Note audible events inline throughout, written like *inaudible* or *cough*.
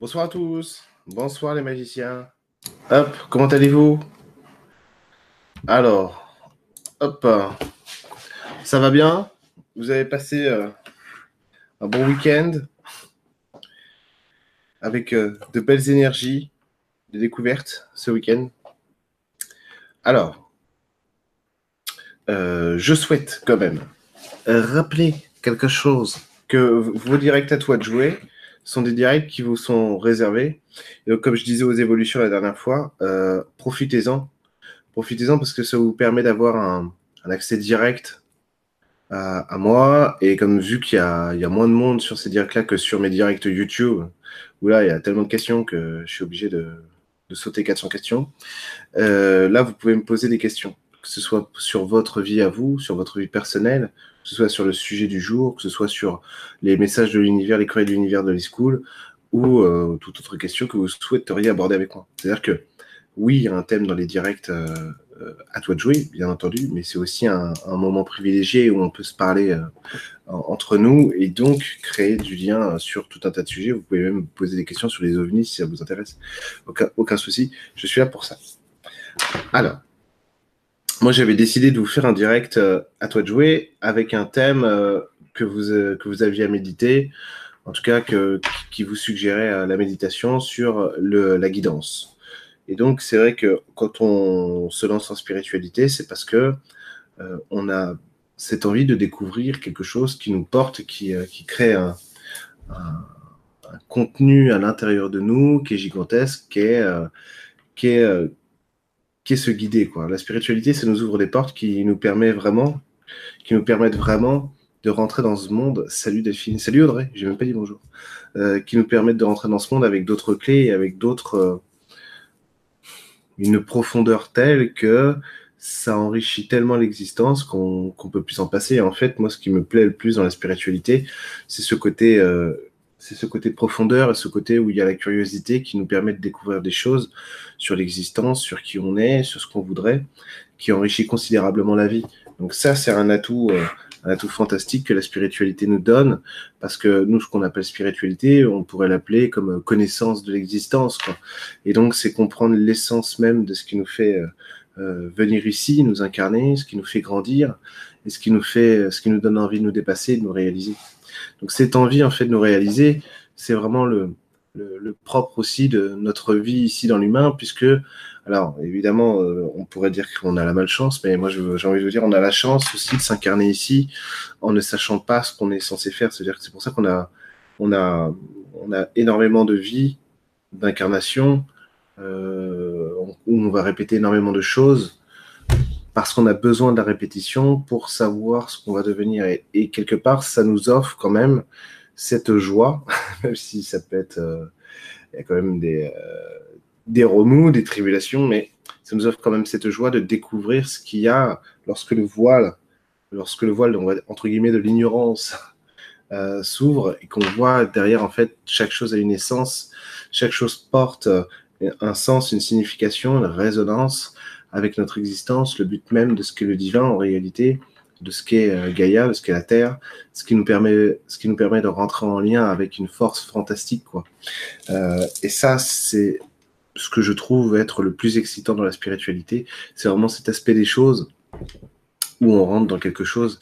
Bonsoir à tous. Bonsoir les magiciens. Hop, comment allez-vous? Alors, hop, ça va bien? Vous avez passé euh, un bon week-end? Avec euh, de belles énergies, des découvertes ce week-end? Alors, euh, je souhaite quand même rappeler quelque chose que vos directs à toi de jouer sont des directs qui vous sont réservés. Et comme je disais aux évolutions la dernière fois, euh, profitez-en. Profitez-en parce que ça vous permet d'avoir un, accès direct à, moi. Et comme vu qu'il y, a, moins de monde sur ces directs-là que sur mes directs YouTube, où là, il y a tellement de questions que je suis obligé de, sauter 400 questions. Euh, là, vous pouvez me poser des questions, que ce soit sur votre vie à vous, sur votre vie personnelle, que ce soit sur le sujet du jour, que ce soit sur les messages de l'univers, les courriers de l'univers de l'e-school, ou euh, toute autre question que vous souhaiteriez aborder avec moi. C'est-à-dire que oui, il y a un thème dans les directs euh, euh, à toi de jouer, bien entendu, mais c'est aussi un, moment privilégié où on peut se parler entre nous et donc créer du lien sur tout un tas de sujets. Vous pouvez même poser des questions sur les ovnis si ça vous intéresse. Aucun, aucun souci, je suis là pour ça. Alors, moi, j'avais décidé de vous faire un direct euh, à toi de jouer avec un thème euh, que, vous, euh, que vous aviez à méditer, en tout cas que, qui vous suggérait la méditation sur le, la guidance. Et donc, c'est vrai que quand on se lance en spiritualité, c'est parce que on a cette envie de découvrir quelque chose qui nous porte, qui, qui crée un, contenu à l'intérieur de nous qui est gigantesque, qui est, qui se guider. Quoi. La spiritualité, ça nous ouvre des portes qui nous permet vraiment, qui nous permettent vraiment de rentrer dans ce monde. Salut Delphine, salut Audrey, j'ai même pas dit bonjour. Euh, qui nous permettent de rentrer dans ce monde avec d'autres clés et avec d'autres. Euh, une profondeur telle que ça enrichit tellement l'existence qu'on peut plus s'en passer. en fait, moi, ce qui me plaît le plus dans la spiritualité, c'est ce côté euh, c'est ce côté de profondeur et ce côté où il y a la curiosité qui nous permet de découvrir des choses sur l'existence, sur qui on est, sur ce qu'on voudrait, qui enrichit considérablement la vie. Donc ça, c'est un atout, euh, un atout fantastique que la spiritualité nous donne, parce que nous, ce qu'on appelle spiritualité, on pourrait l'appeler comme connaissance de l'existence. Et donc, c'est comprendre l'essence même de ce qui nous fait euh, euh, venir ici, nous incarner, ce qui nous fait grandir, et ce qui nous fait, ce qui nous donne envie de nous dépasser, de nous réaliser. Donc cette envie en fait de nous réaliser, c'est vraiment le, propre aussi de notre vie ici dans l'humain, puisque, alors évidemment, euh, on pourrait dire qu'on a la malchance, mais moi j'ai envie de vous dire, on a la chance aussi de s'incarner ici en ne sachant pas ce qu'on est censé faire. C'est-à-dire que c'est pour ça qu'on a, on a, on a énormément de vie, d'incarnation, euh, où on va répéter énormément de choses parce qu'on a besoin de la répétition pour savoir ce qu'on va devenir. Et, quelque part, ça nous offre quand même cette joie, *laughs* même si ça peut être... Euh, il y a quand même des, euh, des remous, des tribulations, mais ça nous offre quand même cette joie de découvrir ce qu'il y a lorsque le voile, lorsque le voile, entre guillemets, de l'ignorance *laughs* euh, s'ouvre et qu'on voit derrière, en fait, chaque chose a une essence, chaque chose porte un sens, une signification, une résonance, avec notre existence, le but même de ce qu'est le divin en réalité, de ce qu'est euh, Gaïa, de ce qu'est la Terre, ce qui nous permet, ce qui nous permet de rentrer en lien avec une force fantastique, quoi. Euh, et ça, c'est ce que je trouve être le plus excitant dans la spiritualité, c'est vraiment cet aspect des choses où on rentre dans quelque chose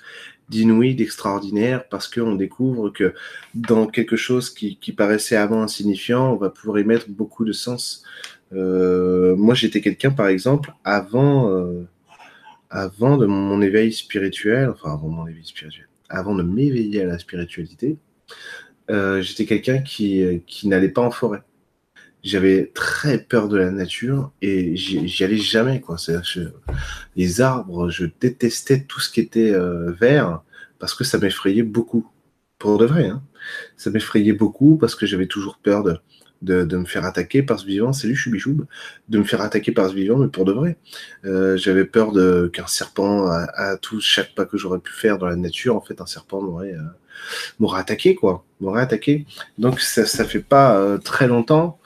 d'inouï, d'extraordinaire, parce qu'on découvre que dans quelque chose qui, qui, paraissait avant insignifiant, on va pouvoir y mettre beaucoup de sens. Euh, moi, j'étais quelqu'un, par exemple, avant, euh, avant de mon éveil spirituel, enfin avant mon éveil spirituel, avant de m'éveiller à la spiritualité, euh, j'étais quelqu'un qui, qui n'allait pas en forêt. J'avais très peur de la nature et j'y allais jamais. Quoi. les arbres, je détestais tout ce qui était vert parce que ça m'effrayait beaucoup. Pour de vrai, hein. ça m'effrayait beaucoup parce que j'avais toujours peur de, de, me faire attaquer par ce vivant. Salut Chubichoub, de me faire attaquer par ce vivant, mais pour de vrai. Euh, j'avais peur qu'un serpent, à, tout chaque pas que j'aurais pu faire dans la nature, en fait, un serpent m'aurait euh, attaqué, quoi. M'aurait attaqué. Donc ça, ça fait pas euh, très longtemps.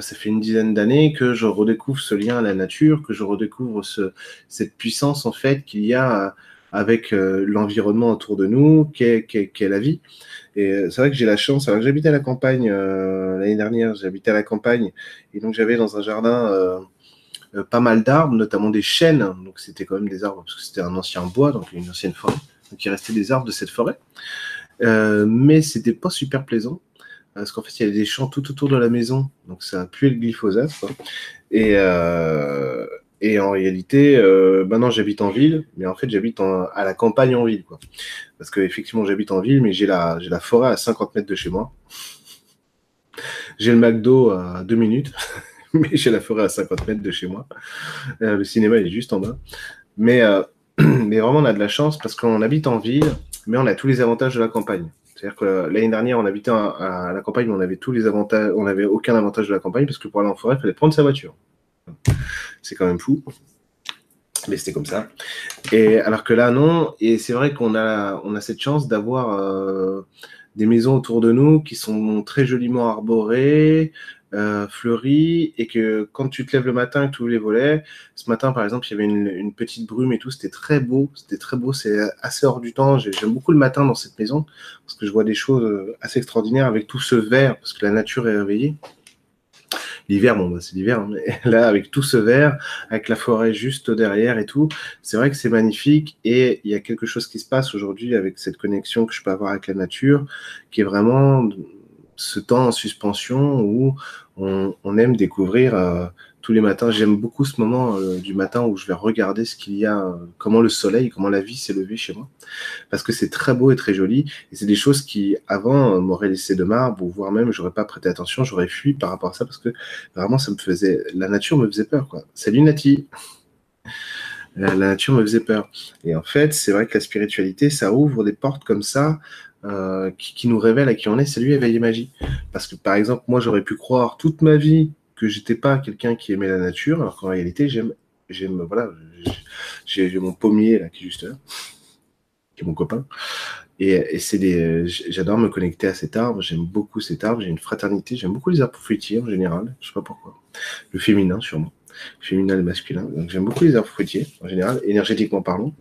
ça fait une dizaine d'années que je redécouvre ce lien à la nature, que je redécouvre ce, cette puissance en fait qu'il y a avec l'environnement autour de nous, qu'est la vie. Et c'est vrai que j'ai la chance, alors j'habitais à la campagne l'année dernière, j'habitais à la campagne, et donc j'avais dans un jardin pas mal d'arbres, notamment des chênes, donc c'était quand même des arbres, parce que c'était un ancien bois, donc une ancienne forêt, donc il restait des arbres de cette forêt. mais c'était pas super plaisant parce qu'en fait, il y avait des champs tout autour de la maison, donc ça a pué le glyphosate. Et, euh, et en réalité, euh, maintenant j'habite en ville, mais en fait j'habite à la campagne en ville, quoi. Parce que effectivement j'habite en ville, mais j'ai la, forêt à 50 mètres de chez moi. J'ai le McDo à 2 minutes, *laughs* mais j'ai la forêt à 50 mètres de chez moi. Euh, le cinéma il est juste en bas. Mais, euh, *clears throat* mais vraiment on a de la chance parce qu'on habite en ville, mais on a tous les avantages de la campagne. C'est-à-dire que l'année dernière, on habitait à, la campagne, mais on avait tous les avantages, on n'avait aucun avantage de la campagne parce que pour aller en forêt, il fallait prendre sa voiture. C'est quand même fou. Mais c'était comme ça. Et alors que là, non. Et c'est vrai qu'on a, on a cette chance d'avoir euh, des maisons autour de nous qui sont très joliment arborées, euh, fleuri et que quand tu te lèves le matin et que tu ouvres les volets, ce matin par exemple il y avait une, petite brume et tout, c'était très beau, c'était très beau, c'est assez hors du temps, j'aime beaucoup le matin dans cette maison parce que je vois des choses euh, assez extraordinaires avec tout ce vert parce que la nature est réveillée. L'hiver, bon, bah, c'est l'hiver, hein, mais *laughs* là, avec tout ce vert, avec la forêt juste derrière et tout, c'est vrai que c'est magnifique et il y a quelque chose qui se passe aujourd'hui avec cette connexion que je peux avoir avec la nature qui est vraiment ce temps en suspension où on, aime découvrir euh, tous les matins. J'aime beaucoup ce moment euh, du matin où je vais regarder ce qu'il y a, euh, comment le soleil, comment la vie s'est levée chez moi, parce que c'est très beau et très joli. Et c'est des choses qui, avant, m'auraient laissé de marbre, voire même, j'aurais pas prêté attention, j'aurais fui par rapport à ça, parce que vraiment, ça me faisait, la nature me faisait peur, quoi. Salut Nati. La, nature me faisait peur. Et en fait, c'est vrai que la spiritualité, ça ouvre des portes comme ça euh, qui, nous révèle à qui on est, c'est lui éveillé magie. Parce que par exemple, moi j'aurais pu croire toute ma vie que j'étais pas quelqu'un qui aimait la nature, alors qu'en réalité j'aime, j'aime, voilà, j'ai mon pommier là qui est juste là, qui est mon copain. Et, c'est des, j'adore me connecter à cet arbre. J'aime beaucoup cet arbre. J'ai une fraternité. J'aime beaucoup les arbres fruitiers en général. Je sais pas pourquoi. Le féminin sûrement. Féminin et masculin. Donc j'aime beaucoup les arbres fruitiers en général, énergétiquement parlant.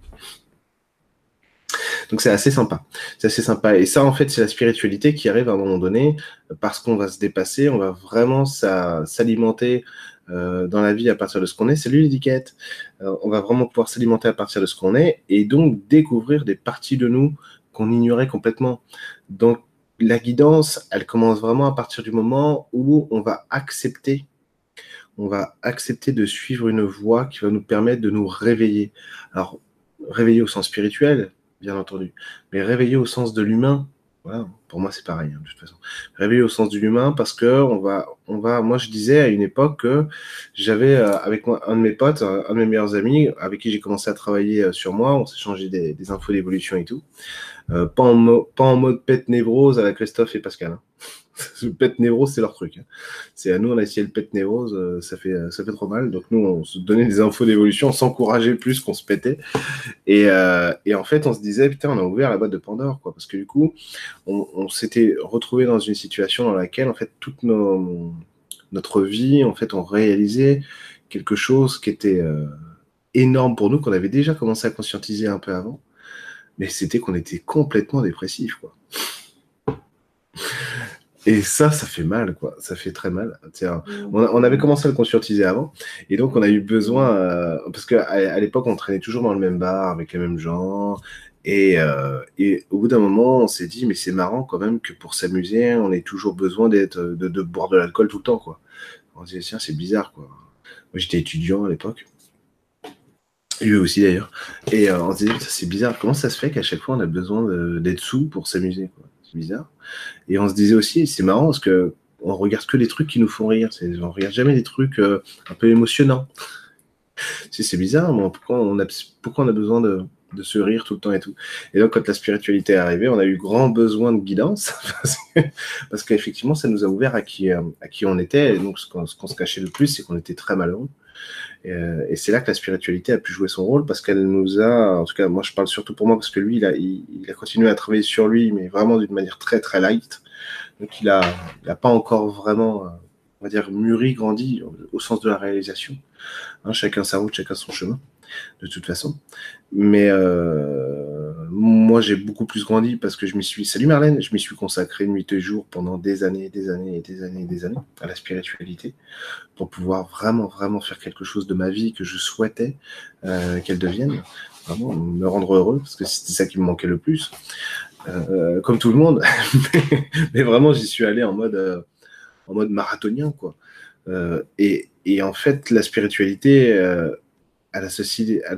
Donc c'est assez sympa. C'est assez sympa. Et ça, en fait, c'est la spiritualité qui arrive à un moment donné parce qu'on va se dépasser, on va vraiment s'alimenter euh, dans la vie à partir de ce qu'on est. C'est lui l'étiquette. Euh, on va vraiment pouvoir s'alimenter à partir de ce qu'on est et donc découvrir des parties de nous qu'on ignorait complètement. Donc la guidance, elle commence vraiment à partir du moment où on va accepter on va accepter de suivre une voie qui va nous permettre de nous réveiller. Alors, réveiller au sens spirituel, bien entendu. Mais réveiller au sens de l'humain, pour moi c'est pareil, hein, de toute façon. Réveiller au sens de l'humain parce que on va, on va, moi je disais à une époque que j'avais euh, avec moi un de mes potes, un, de mes meilleurs amis, avec qui j'ai commencé à travailler euh, sur moi, on s'est changé des, infos d'évolution et tout. Euh, pas, en mode pet névrose avec Christophe et Pascal. Hein. *laughs* le pet névrose, c'est leur truc. Hein. C'est à nous, on a essayé le pet névrose, euh, ça fait, euh, ça fait trop mal. Donc nous, on se donnait des infos d'évolution, on s'encourageait plus qu'on se pétait. Et, euh, et, en fait, on se disait, putain, on a ouvert la boîte de Pandore, quoi. Parce que du coup, on, s'était retrouvé dans une situation dans laquelle, en fait, toute notre vie, en fait, on réalisait quelque chose qui était énorme pour nous, qu'on avait déjà commencé à conscientiser un peu avant. Mais c'était qu'on était complètement dépressif. Et ça, ça fait mal, quoi. Ça fait très mal. Tiens, mm. on, avait commencé à le conscientiser avant, et donc on a eu besoin, euh, parce qu'à à, l'époque, on traînait toujours dans le même bar avec les mêmes gens, et, euh, et au bout d'un moment, on s'est dit, mais c'est marrant quand même que pour s'amuser, on ait toujours besoin d'être, de, de, boire de l'alcool tout le temps, quoi. On se dit, tiens, c'est bizarre, quoi. Moi, j'étais étudiant à l'époque. Lui aussi d'ailleurs. Et euh, on se dit, c'est bizarre, comment ça se fait qu'à chaque fois on a besoin d'être sous pour s'amuser quoi? C'est bizarre. Et on se disait aussi, c'est marrant parce que on regarde que les trucs qui nous font rire. On regarde jamais des trucs euh, un peu émotionnants. *laughs* c'est bizarre, pourquoi, on a, besoin de, se rire tout le temps et tout? Et donc, quand la spiritualité est arrivée, on a eu grand besoin de guidance, *laughs* parce qu'effectivement, ça nous a ouvert à qui, euh, à qui on était. Et donc, ce qu'on se cachait le plus, c'est qu'on était très malheureux. Euh, et, c'est là que la spiritualité a pu jouer son rôle parce qu'elle nous a, en tout cas, moi je parle surtout pour moi parce que lui, il a, il, a continué à travailler sur lui, mais vraiment d'une manière très très light. Donc il a, il a pas encore vraiment, euh, on va dire, mûri, grandi au sens de la réalisation. Hein, chacun sa route, chacun son chemin. de toute façon. Mais euh, moi, j'ai beaucoup plus grandi parce que je m'y suis. Salut Marlène, je m'y suis consacré nuit et jour pendant des années, des années et des années et des années à la spiritualité pour pouvoir vraiment, vraiment faire quelque chose de ma vie que je souhaitais euh, qu'elle devienne. Vraiment, me rendre heureux parce que c'était ça qui me manquait le plus. Euh, comme tout le monde. *laughs* mais, vraiment, j'y suis allé en mode, en mode marathonien, quoi. et, et, en fait, la spiritualité elle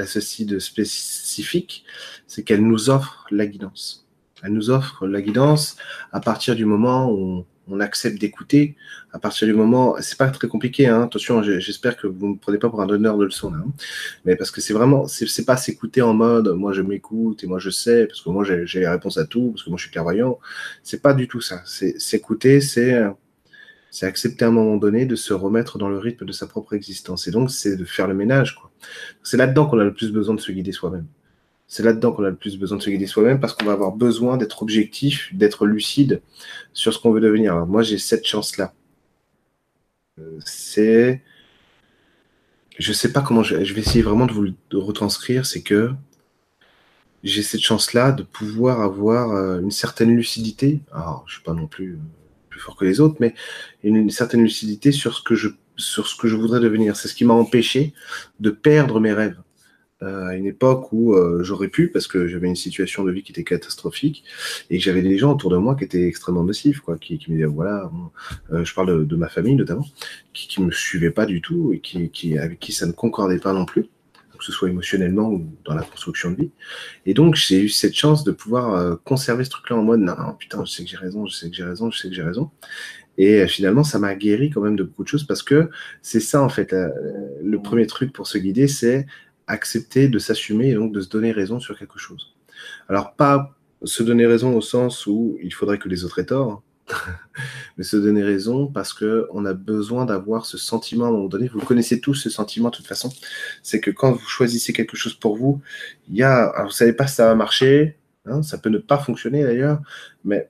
a ceci, spécifique, c'est qu'elle nous offre la guidance. Elle nous offre la guidance à partir du moment où on, accepte d'écouter, à partir du moment, c'est pas très compliqué, hein, attention, j'espère que vous ne me prenez pas pour un donneur de leçons, hein. mais parce que c'est vraiment, c'est pas s'écouter en mode, moi je m'écoute et moi je sais, parce que moi j'ai la réponse à tout, parce que moi je suis clairvoyant, c'est pas du tout ça, c'est s'écouter, c'est c'est accepter à un moment donné de se remettre dans le rythme de sa propre existence. Et donc, c'est de faire le ménage. C'est là-dedans qu'on a le plus besoin de se guider soi-même. C'est là-dedans qu'on a le plus besoin de se guider soi-même parce qu'on va avoir besoin d'être objectif, d'être lucide sur ce qu'on veut devenir. Moi, j'ai cette chance-là. Euh, c'est. Je sais pas comment je, vais essayer vraiment de vous le retranscrire. C'est que j'ai cette chance-là de pouvoir avoir euh, une certaine lucidité. Alors, je suis pas non plus euh, fort que les autres, mais une, certaine lucidité sur ce que je, sur ce que je voudrais devenir. C'est ce qui m'a empêché de perdre mes rêves. Euh, à une époque où euh, j'aurais pu, parce que j'avais une situation de vie qui était catastrophique, et que j'avais des gens autour de moi qui étaient extrêmement nocifs, quoi, qui, me disaient, voilà, euh, je parle de, ma famille notamment, qui, qui me suivaient pas du tout, et qui, avec qui ça ne concordait pas non plus que ce soit émotionnellement ou dans la construction de vie. Et donc, j'ai eu cette chance de pouvoir conserver ce truc-là en mode, non, putain, je sais que j'ai raison, je sais que j'ai raison, je sais que j'ai raison. Et euh, finalement, ça m'a guéri quand même de beaucoup de choses parce que c'est ça, en fait, le premier truc pour se guider, c'est accepter de s'assumer et donc de se donner raison sur quelque chose. Alors, pas se donner raison au sens où il faudrait que les autres aient tort, *laughs* mais se donner raison parce que on a besoin d'avoir ce sentiment à un moment donné. Vous connaissez tous ce sentiment de toute façon. C'est que quand vous choisissez quelque chose pour vous, il y a, alors vous savez pas si ça va marcher, hein, ça peut ne pas fonctionner d'ailleurs, mais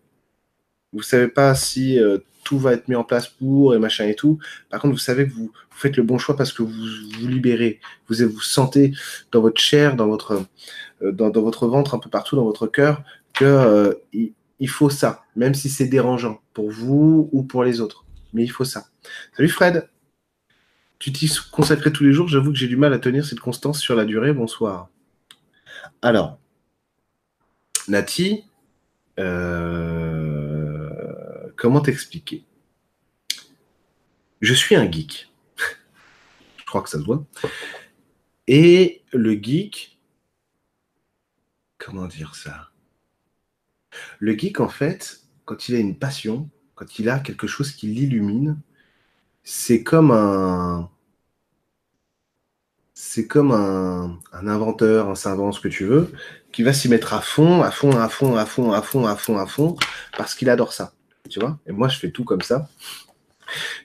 vous savez pas si euh, tout va être mis en place pour et machin et tout. Par contre, vous savez que vous, faites le bon choix parce que vous vous libérez. Vous vous sentez dans votre chair, dans votre, euh, dans, votre ventre, un peu partout dans votre cœur, que euh, il faut ça, même si c'est dérangeant pour vous ou pour les autres. Mais il faut ça. Salut Fred. Tu t'y consacrais tous les jours. J'avoue que j'ai du mal à tenir cette constance sur la durée. Bonsoir. Alors, Nati, euh, comment t'expliquer? Je suis un geek. *laughs* Je crois que ça se voit. Et le geek, comment dire ça? Le geek, en fait, quand il a une passion, quand il a quelque chose qui l'illumine, c'est comme un. C'est comme un, inventeur, un savant, ce que tu veux, qui va s'y mettre à fond, à fond, à fond, à fond, à fond, à fond, à fond, parce qu'il adore ça. Tu vois Et moi, je fais tout comme ça.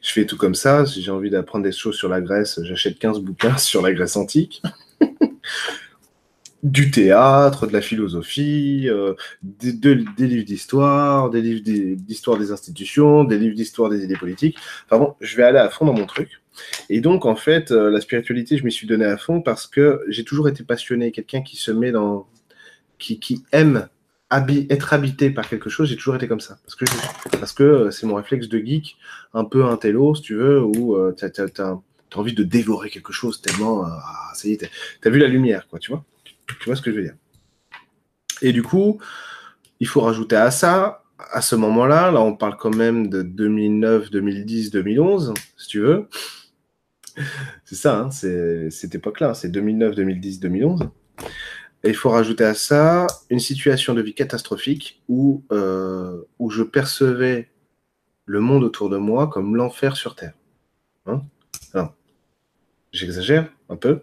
Je fais tout comme ça. Si j'ai envie d'apprendre des choses sur la Grèce, j'achète 15 bouquins *laughs* sur la Grèce antique du théâtre, de la philosophie, euh, des, livres d'histoire, des livres d'histoire des institutions, des livres d'histoire des idées politiques. Enfin bon, je vais aller à fond dans mon truc. Et donc, en fait, euh, la spiritualité, je m'y suis donné à fond parce que j'ai toujours été passionné, quelqu'un qui se met dans. qui, qui aime être habité par quelque chose, j'ai toujours été comme ça. Parce que, parce que euh, c'est mon réflexe de geek, un peu un télo, si tu veux, où tu as, envie de dévorer quelque chose tellement. ah, ça y est, tu as vu la lumière, quoi, tu vois. Tu vois ce que je veux dire Et du coup, il faut rajouter à ça, à ce moment-là, là on parle quand même de 2009, 2010, 2011, si tu veux. C'est ça, hein, c'est cette époque-là, c'est 2009, 2010, 2011. Et il faut rajouter à ça une situation de vie catastrophique où, euh, je percevais le monde autour de moi comme l'enfer sur Terre. Hein? J'exagère un peu,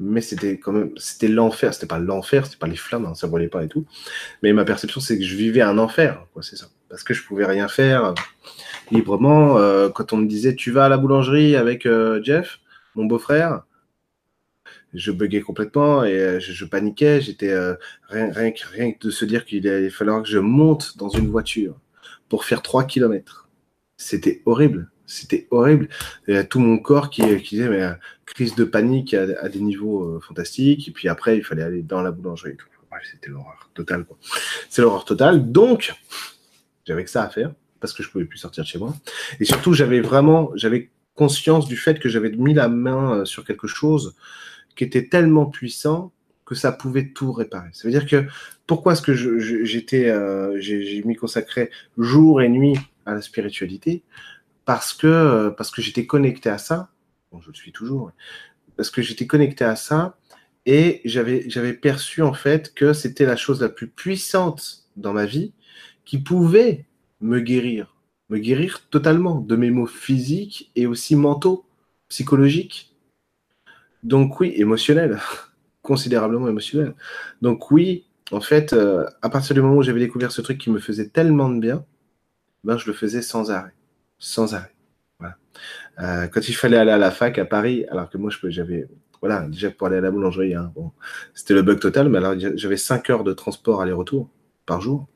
mais c'était quand même, c'était l'enfer. C'était pas l'enfer, c'était pas les flammes, hein, ça volait pas et tout. Mais ma perception, c'est que je vivais un enfer, ça. Parce que je pouvais rien faire euh, librement. Euh, quand on me disait, tu vas à la boulangerie avec Jeff, mon beau-frère, je buguais complètement et je, paniquais. J'étais rien, rien, que de se dire qu'il allait falloir que je monte dans une voiture pour faire 3 km. C'était horrible C'était horrible. Y a tout mon corps qui, qui disait, mais crise de panique à, des niveaux fantastiques. Et puis après, il fallait aller dans la boulangerie. C'était l'horreur totale. C'est l'horreur totale. Donc, j'avais que ça à faire parce que je pouvais plus sortir de chez moi. Et surtout, j'avais vraiment, conscience du fait que j'avais mis la main euh, sur quelque chose qui était tellement puissant que ça pouvait tout réparer. Ça veut dire que pourquoi est-ce que j'étais, euh, j'ai mis consacré jour et nuit à la spiritualité? Parce que euh, parce que j'étais connecté à ça. Je le suis toujours. Parce que j'étais connecté à ça et j'avais perçu en fait que c'était la chose la plus puissante dans ma vie qui pouvait me guérir, me guérir totalement de mes maux physiques et aussi mentaux, psychologiques. Donc oui, émotionnels, *laughs* considérablement émotionnels. Donc oui, en fait, euh, à partir du moment où j'avais découvert ce truc qui me faisait tellement de bien, ben je le faisais sans arrêt, sans arrêt. Euh, quand il fallait aller à la fac à Paris, alors que moi j'avais voilà, déjà pour aller à la boulangerie, hein, c'était le bug total, mais alors j'avais 5 heures de transport aller-retour par jour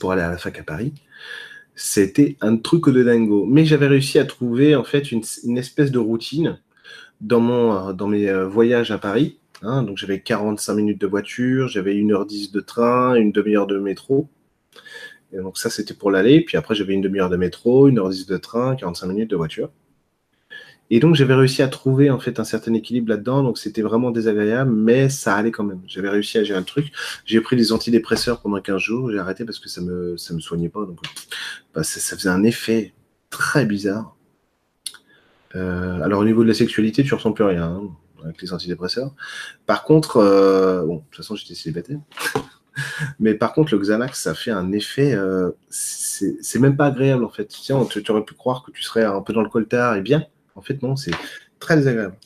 pour aller à la fac à Paris. C'était un truc de dingo. Mais j'avais réussi à trouver en fait une, espèce de routine dans, mon, dans mes euh, voyages à Paris. Hein. donc j'avais 45 minutes de voiture, j'avais 1h10 de train, une demi-heure de métro. Et donc ça c'était pour l'aller. Puis après j'avais une demi-heure de métro, 1h10 de train, 45 minutes de voiture. Et donc j'avais réussi à trouver en fait un certain équilibre là-dedans, donc c'était vraiment désagréable, mais ça allait quand même. J'avais réussi à gérer le truc. J'ai pris des antidépresseurs pendant 15 jours, j'ai arrêté parce que ça me ça me soignait pas, donc bah, ça, faisait un effet très bizarre. Euh, alors au niveau de la sexualité, tu ressens plus rien hein, avec les antidépresseurs. Par contre, euh, bon, de toute façon j'étais célibataire. *laughs* Mais par contre, le Xanax, ça fait un effet, euh, c'est même pas agréable en fait. Tiens, tu, aurais pu croire que tu serais un peu dans le coltard et bien, en fait, non, c'est très désagréable.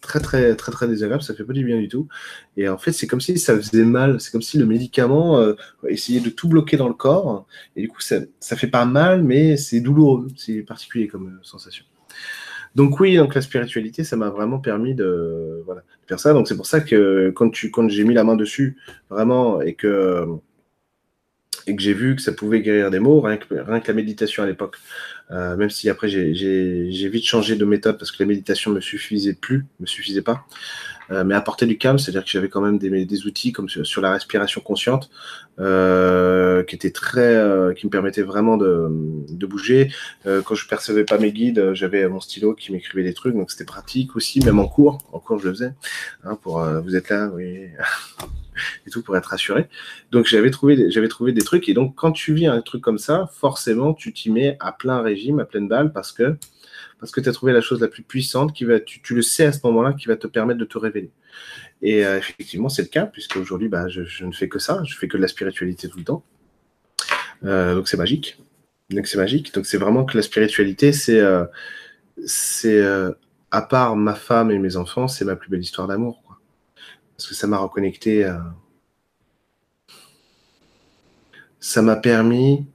Très, très, très, très désagréable. Ça fait pas du bien du tout. Et en fait, c'est comme si ça faisait mal. C'est comme si le médicament essayait de tout bloquer dans le corps. Et du coup, ça, ça fait pas mal, mais c'est douloureux. C'est particulier comme sensation. Donc oui, donc la spiritualité, ça m'a vraiment permis de, voilà, faire ça. Donc c'est pour ça que quand, quand j'ai mis la main dessus, vraiment, et que, et que j'ai vu que ça pouvait guérir des maux, rien que, rien que la méditation à l'époque, euh, même si après j'ai vite changé de méthode parce que la méditation me suffisait plus, me suffisait pas. Euh, mais apporter du calme, c'est-à-dire que j'avais quand même des, des, outils comme sur, la respiration consciente euh, qui étaient très, euh, qui me permettaient vraiment de, de bouger. Euh, quand je percevais pas mes guides, j'avais mon stylo qui m'écrivait des trucs, donc c'était pratique aussi, même en cours. En cours, je le faisais. Hein, pour vous êtes là, oui. *laughs* et tout pour être rassuré. Donc j'avais trouvé, j'avais trouvé des trucs. Et donc quand tu vis un truc comme ça, forcément tu t'y mets à plein régime, à pleine balle, parce que parce que tu as trouvé la chose la plus puissante qui va, tu, le sais à ce moment-là, qui va te permettre de te révéler. Et euh, effectivement, c'est le cas, puisque aujourd'hui, bah, je, ne fais que ça, je fais que de la spiritualité tout le temps. Euh, donc c'est magique. Donc c'est magique. Donc c'est vraiment que la spiritualité, c'est, euh, c'est à part ma femme et mes enfants, c'est ma plus belle histoire d'amour parce que ça m'a reconnecté. Ça m'a permis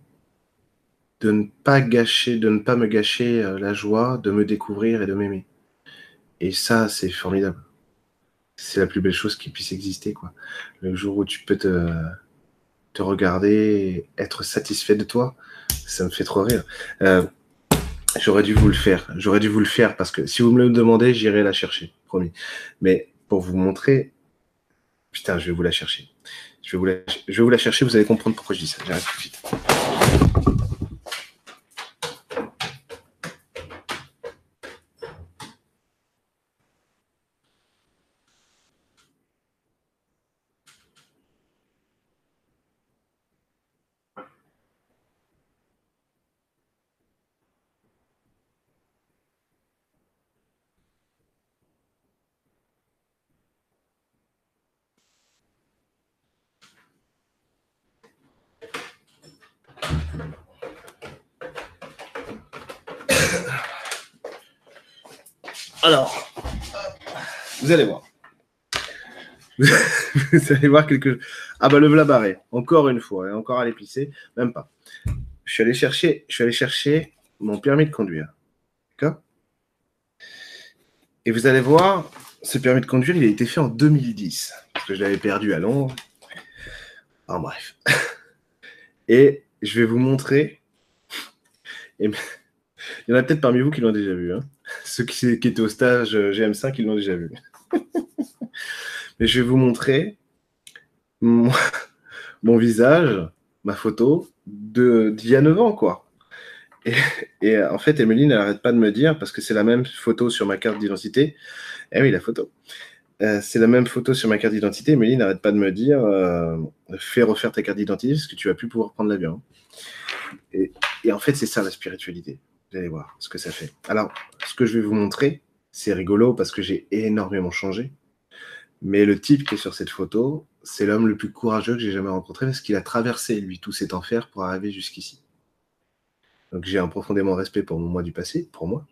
de ne pas gâcher, de ne pas me gâcher euh, la joie de me découvrir et de m'aimer. Et ça, c'est formidable. C'est la plus belle chose qui puisse exister, quoi. Le jour où tu peux te, regarder, être satisfait de toi, ça me fait trop rire. Euh, j'aurais dû vous le faire. J'aurais dû vous le faire parce que si vous me le demandez, j'irai la chercher, promis. Mais pour vous montrer Putain, je vais vous la chercher. Je vais vous la, je vais vous la chercher, vous allez comprendre pourquoi je dis ça. Alors, vous allez voir. *laughs* vous allez voir quelque. Ah bah le blabaré, encore une fois, et encore à l'épicer, même pas. Je suis allé chercher, je suis allé chercher mon permis de conduire. D'accord? Et vous allez voir, ce permis de conduire, il a été fait en 2010, parce que je l'avais perdu à Londres. En bref. *laughs* Et je vais vous montrer. *laughs* Il y en a peut-être parmi vous qui l'ont déjà vu. Hein. Ceux qui, étaient au stage euh, GM5, ils l'ont déjà vu. Mais je vais vous montrer *laughs* mon, visage, ma photo d'il y a 9 ans, quoi. Et, en fait, Emeline, elle n'arrête pas de me dire, parce que c'est la même photo sur ma carte d'identité. Eh oui, la photo. Euh, c'est la même photo sur ma carte d'identité. Emeline n'arrête pas de me dire, euh, fais refaire ta carte d'identité parce que tu vas plus pouvoir prendre l'avion. Et, et en fait, c'est ça la spiritualité. Vous allez voir ce que ça fait. Alors, ce que je vais vous montrer, c'est rigolo parce que j'ai énormément changé. Mais le type qui est sur cette photo, c'est l'homme le plus courageux que j'ai jamais rencontré parce qu'il a traversé, lui, tout cet enfer pour arriver jusqu'ici. Donc j'ai un profondément respect pour mon moi du passé, pour moi.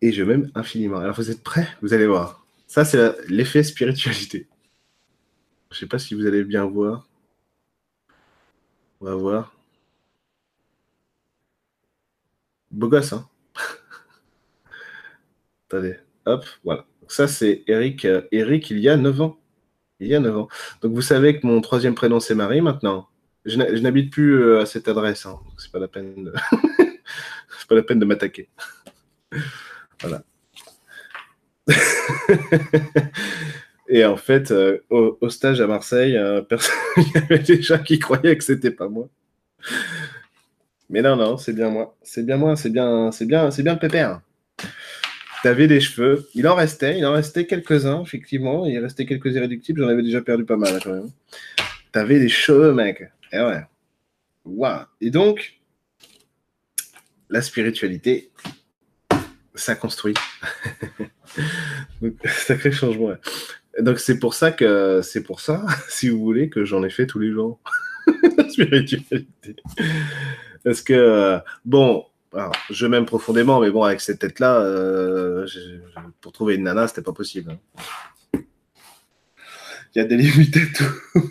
Et je m'aime infiniment. Alors vous êtes prêts? Vous allez voir. Ça, c'est l'effet spiritualité. Je ne sais pas si vous allez bien voir. On va voir. Beau gosse, hein? *laughs* Attendez. Hop, voilà. ça, c'est Eric. Euh, Eric, il y a 9 ans. Il y a 9 ans. Donc vous savez que mon troisième prénom, c'est Marie maintenant. Je n'habite plus euh, à cette adresse. Hein. *laughs* C'est pas la peine de... m'attaquer. voilà. *laughs* Et en fait, euh, au, stage à Marseille, *laughs* il y avait des gens qui croyaient que c'était pas moi. Mais non, non, c'est bien moi. C'est bien moi, c'est bien, c'est bien, c'est bien le pépère. T'avais des cheveux. Il en restait, il en restait quelques-uns, effectivement. Il restait quelques irréductibles. J'en avais déjà perdu pas mal, quand même. T'avais des cheveux, mec. Et eh ouais. Waouh. Et donc, la spiritualité, ça construit. *laughs* sacré changement. Donc, c'est pour ça que, c'est pour ça, *laughs* si vous voulez, que j'en ai fait tous les jours. *laughs* la spiritualité. Parce que, bon, je m'aime profondément, mais bon, avec cette tête-là, euh, pour trouver une nana, c'était pas possible. Il y a des limites et tout. *laughs*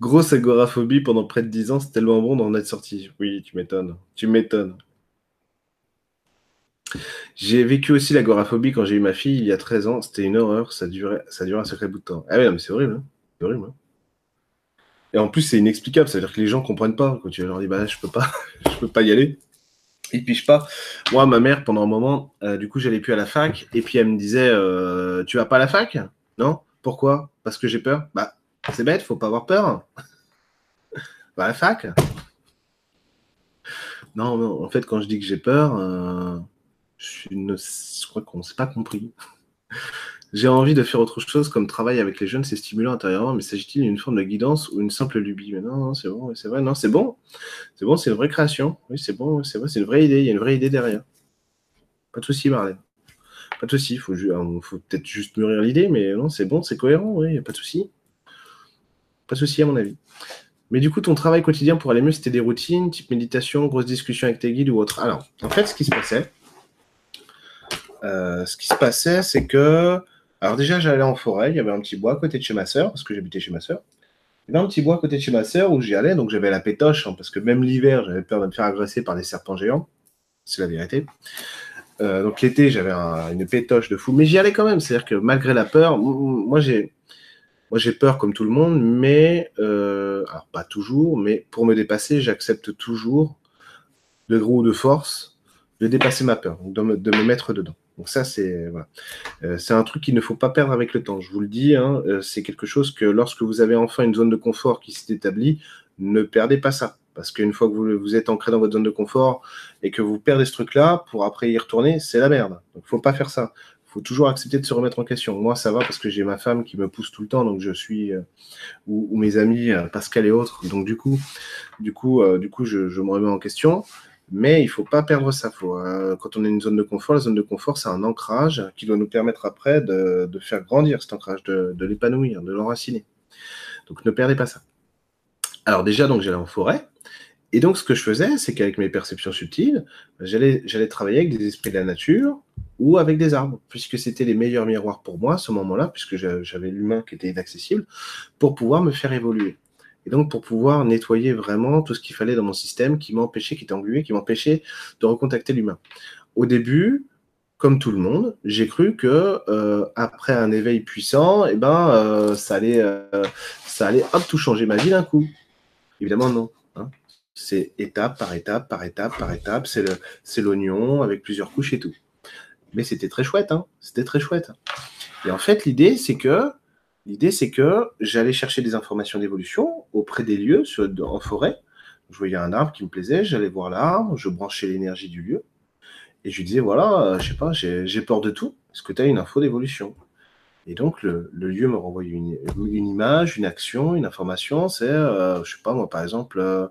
Grosse agoraphobie pendant près de 10 ans, c'est tellement bon d'en être sorti. Oui, tu m'étonnes. Tu m'étonnes. J'ai vécu aussi l'agoraphobie quand j'ai eu ma fille il y a 13 ans. C'était une horreur. Ça durait, ça durait un sacré bout de temps. Ah oui, mais c'est horrible. Hein. c'est horrible. Hein. Et en plus, c'est inexplicable. Ça veut dire que les gens comprennent pas. Quand tu leur dis, bah, je peux pas, *laughs* je peux pas y aller. Ils pigent pas. Moi, ma mère, pendant un moment, euh, du coup, j'allais plus à la fac. Et puis, elle me disait, euh, tu vas pas à la fac? Non? Pourquoi? Parce que j'ai peur? Bah, c'est bête, faut pas avoir peur. *laughs* à la fac. Non, non, en fait, quand je dis que j'ai peur, euh, je, je crois qu'on ne s'est pas compris. *laughs* J'ai envie de faire autre chose comme travail avec les jeunes, c'est stimulant intérieurement, mais s'agit-il d'une forme de guidance ou une simple lubie? Non, c'est bon, c'est vrai, non, c'est bon. C'est bon, c'est une vraie création. Oui, c'est bon, c'est vrai, c'est une vraie idée, il y a une vraie idée derrière. Pas de souci, Marlène. Pas de souci, il faut, faut peut-être juste mûrir l'idée, mais non, c'est bon, c'est cohérent, oui, pas de souci. Pas de souci, à mon avis. Mais du coup, ton travail quotidien pour aller mieux, c'était des routines, type méditation, grosse discussion avec tes guides ou autre? Alors, en fait, ce qui se passait, euh, ce qui se passait, c'est que alors déjà, j'allais en forêt, il y avait un petit bois à côté de chez ma sœur, parce que j'habitais chez ma sœur. Il y avait un petit bois à côté de chez ma sœur où j'y allais, donc j'avais la pétoche, hein, parce que même l'hiver, j'avais peur de me faire agresser par des serpents géants. C'est la vérité. Euh, donc l'été, j'avais une pétoche de fou, mais j'y allais quand même. C'est-à-dire que malgré la peur, moi j'ai, peur comme tout le monde, mais euh, alors pas toujours, mais pour me dépasser, j'accepte toujours de gros de force de dépasser ma peur, de me mettre dedans. Donc ça. Euh, c'est un truc qu'il ne faut pas perdre avec le temps. Je vous le dis, hein, euh, c'est quelque chose que lorsque vous avez enfin une zone de confort qui s'est établie, ne perdez pas ça. Parce qu'une fois que vous, êtes ancré dans votre zone de confort et que vous perdez ce truc-là, pour après y retourner, c'est la merde. Donc faut pas faire ça. Il faut toujours accepter de se remettre en question. Moi, ça va parce que j'ai ma femme qui me pousse tout le temps, donc je suis euh, ou, mes amis Pascal et autres. Donc du coup, du coup, du coup, je me remets en question. Mais il ne faut pas perdre sa foi. Euh, quand on est une zone de confort, la zone de confort, c'est un ancrage qui doit nous permettre après de, faire grandir cet ancrage, de, l'épanouir, de l'enraciner. Donc ne perdez pas ça. Alors déjà, donc j'allais en forêt. Et donc ce que je faisais, c'est qu'avec mes perceptions subtiles, j'allais travailler avec des esprits de la nature ou avec des arbres, puisque c'était les meilleurs miroirs pour moi à ce moment-là, puisque j'avais l'humain qui était inaccessible, pour pouvoir me faire évoluer. Et donc, pour pouvoir nettoyer vraiment tout ce qu'il fallait dans mon système qui m'empêchait, qui était englué, qui m'empêchait de recontacter l'humain. Au début, comme tout le monde, j'ai cru que euh, après un éveil puissant, eh ben, euh, ça allait, euh, ça allait hop, tout changer ma vie d'un coup. Évidemment, non. Hein. C'est étape par étape, par étape, par étape. C'est l'oignon avec plusieurs couches et tout. Mais c'était très chouette. Hein. C'était très chouette. Et en fait, l'idée, c'est que l'idée, c'est que j'allais chercher des informations d'évolution auprès des lieux en forêt. Je voyais un arbre qui me plaisait, j'allais voir l'arbre, je branchais l'énergie du lieu et je lui disais, voilà, euh, je sais pas, j'ai peur de tout. Est-ce que tu as une info d'évolution? Et donc, le, lieu me renvoyait une, une, image, une action, une information. C'est, euh, je sais pas, moi, par exemple, euh,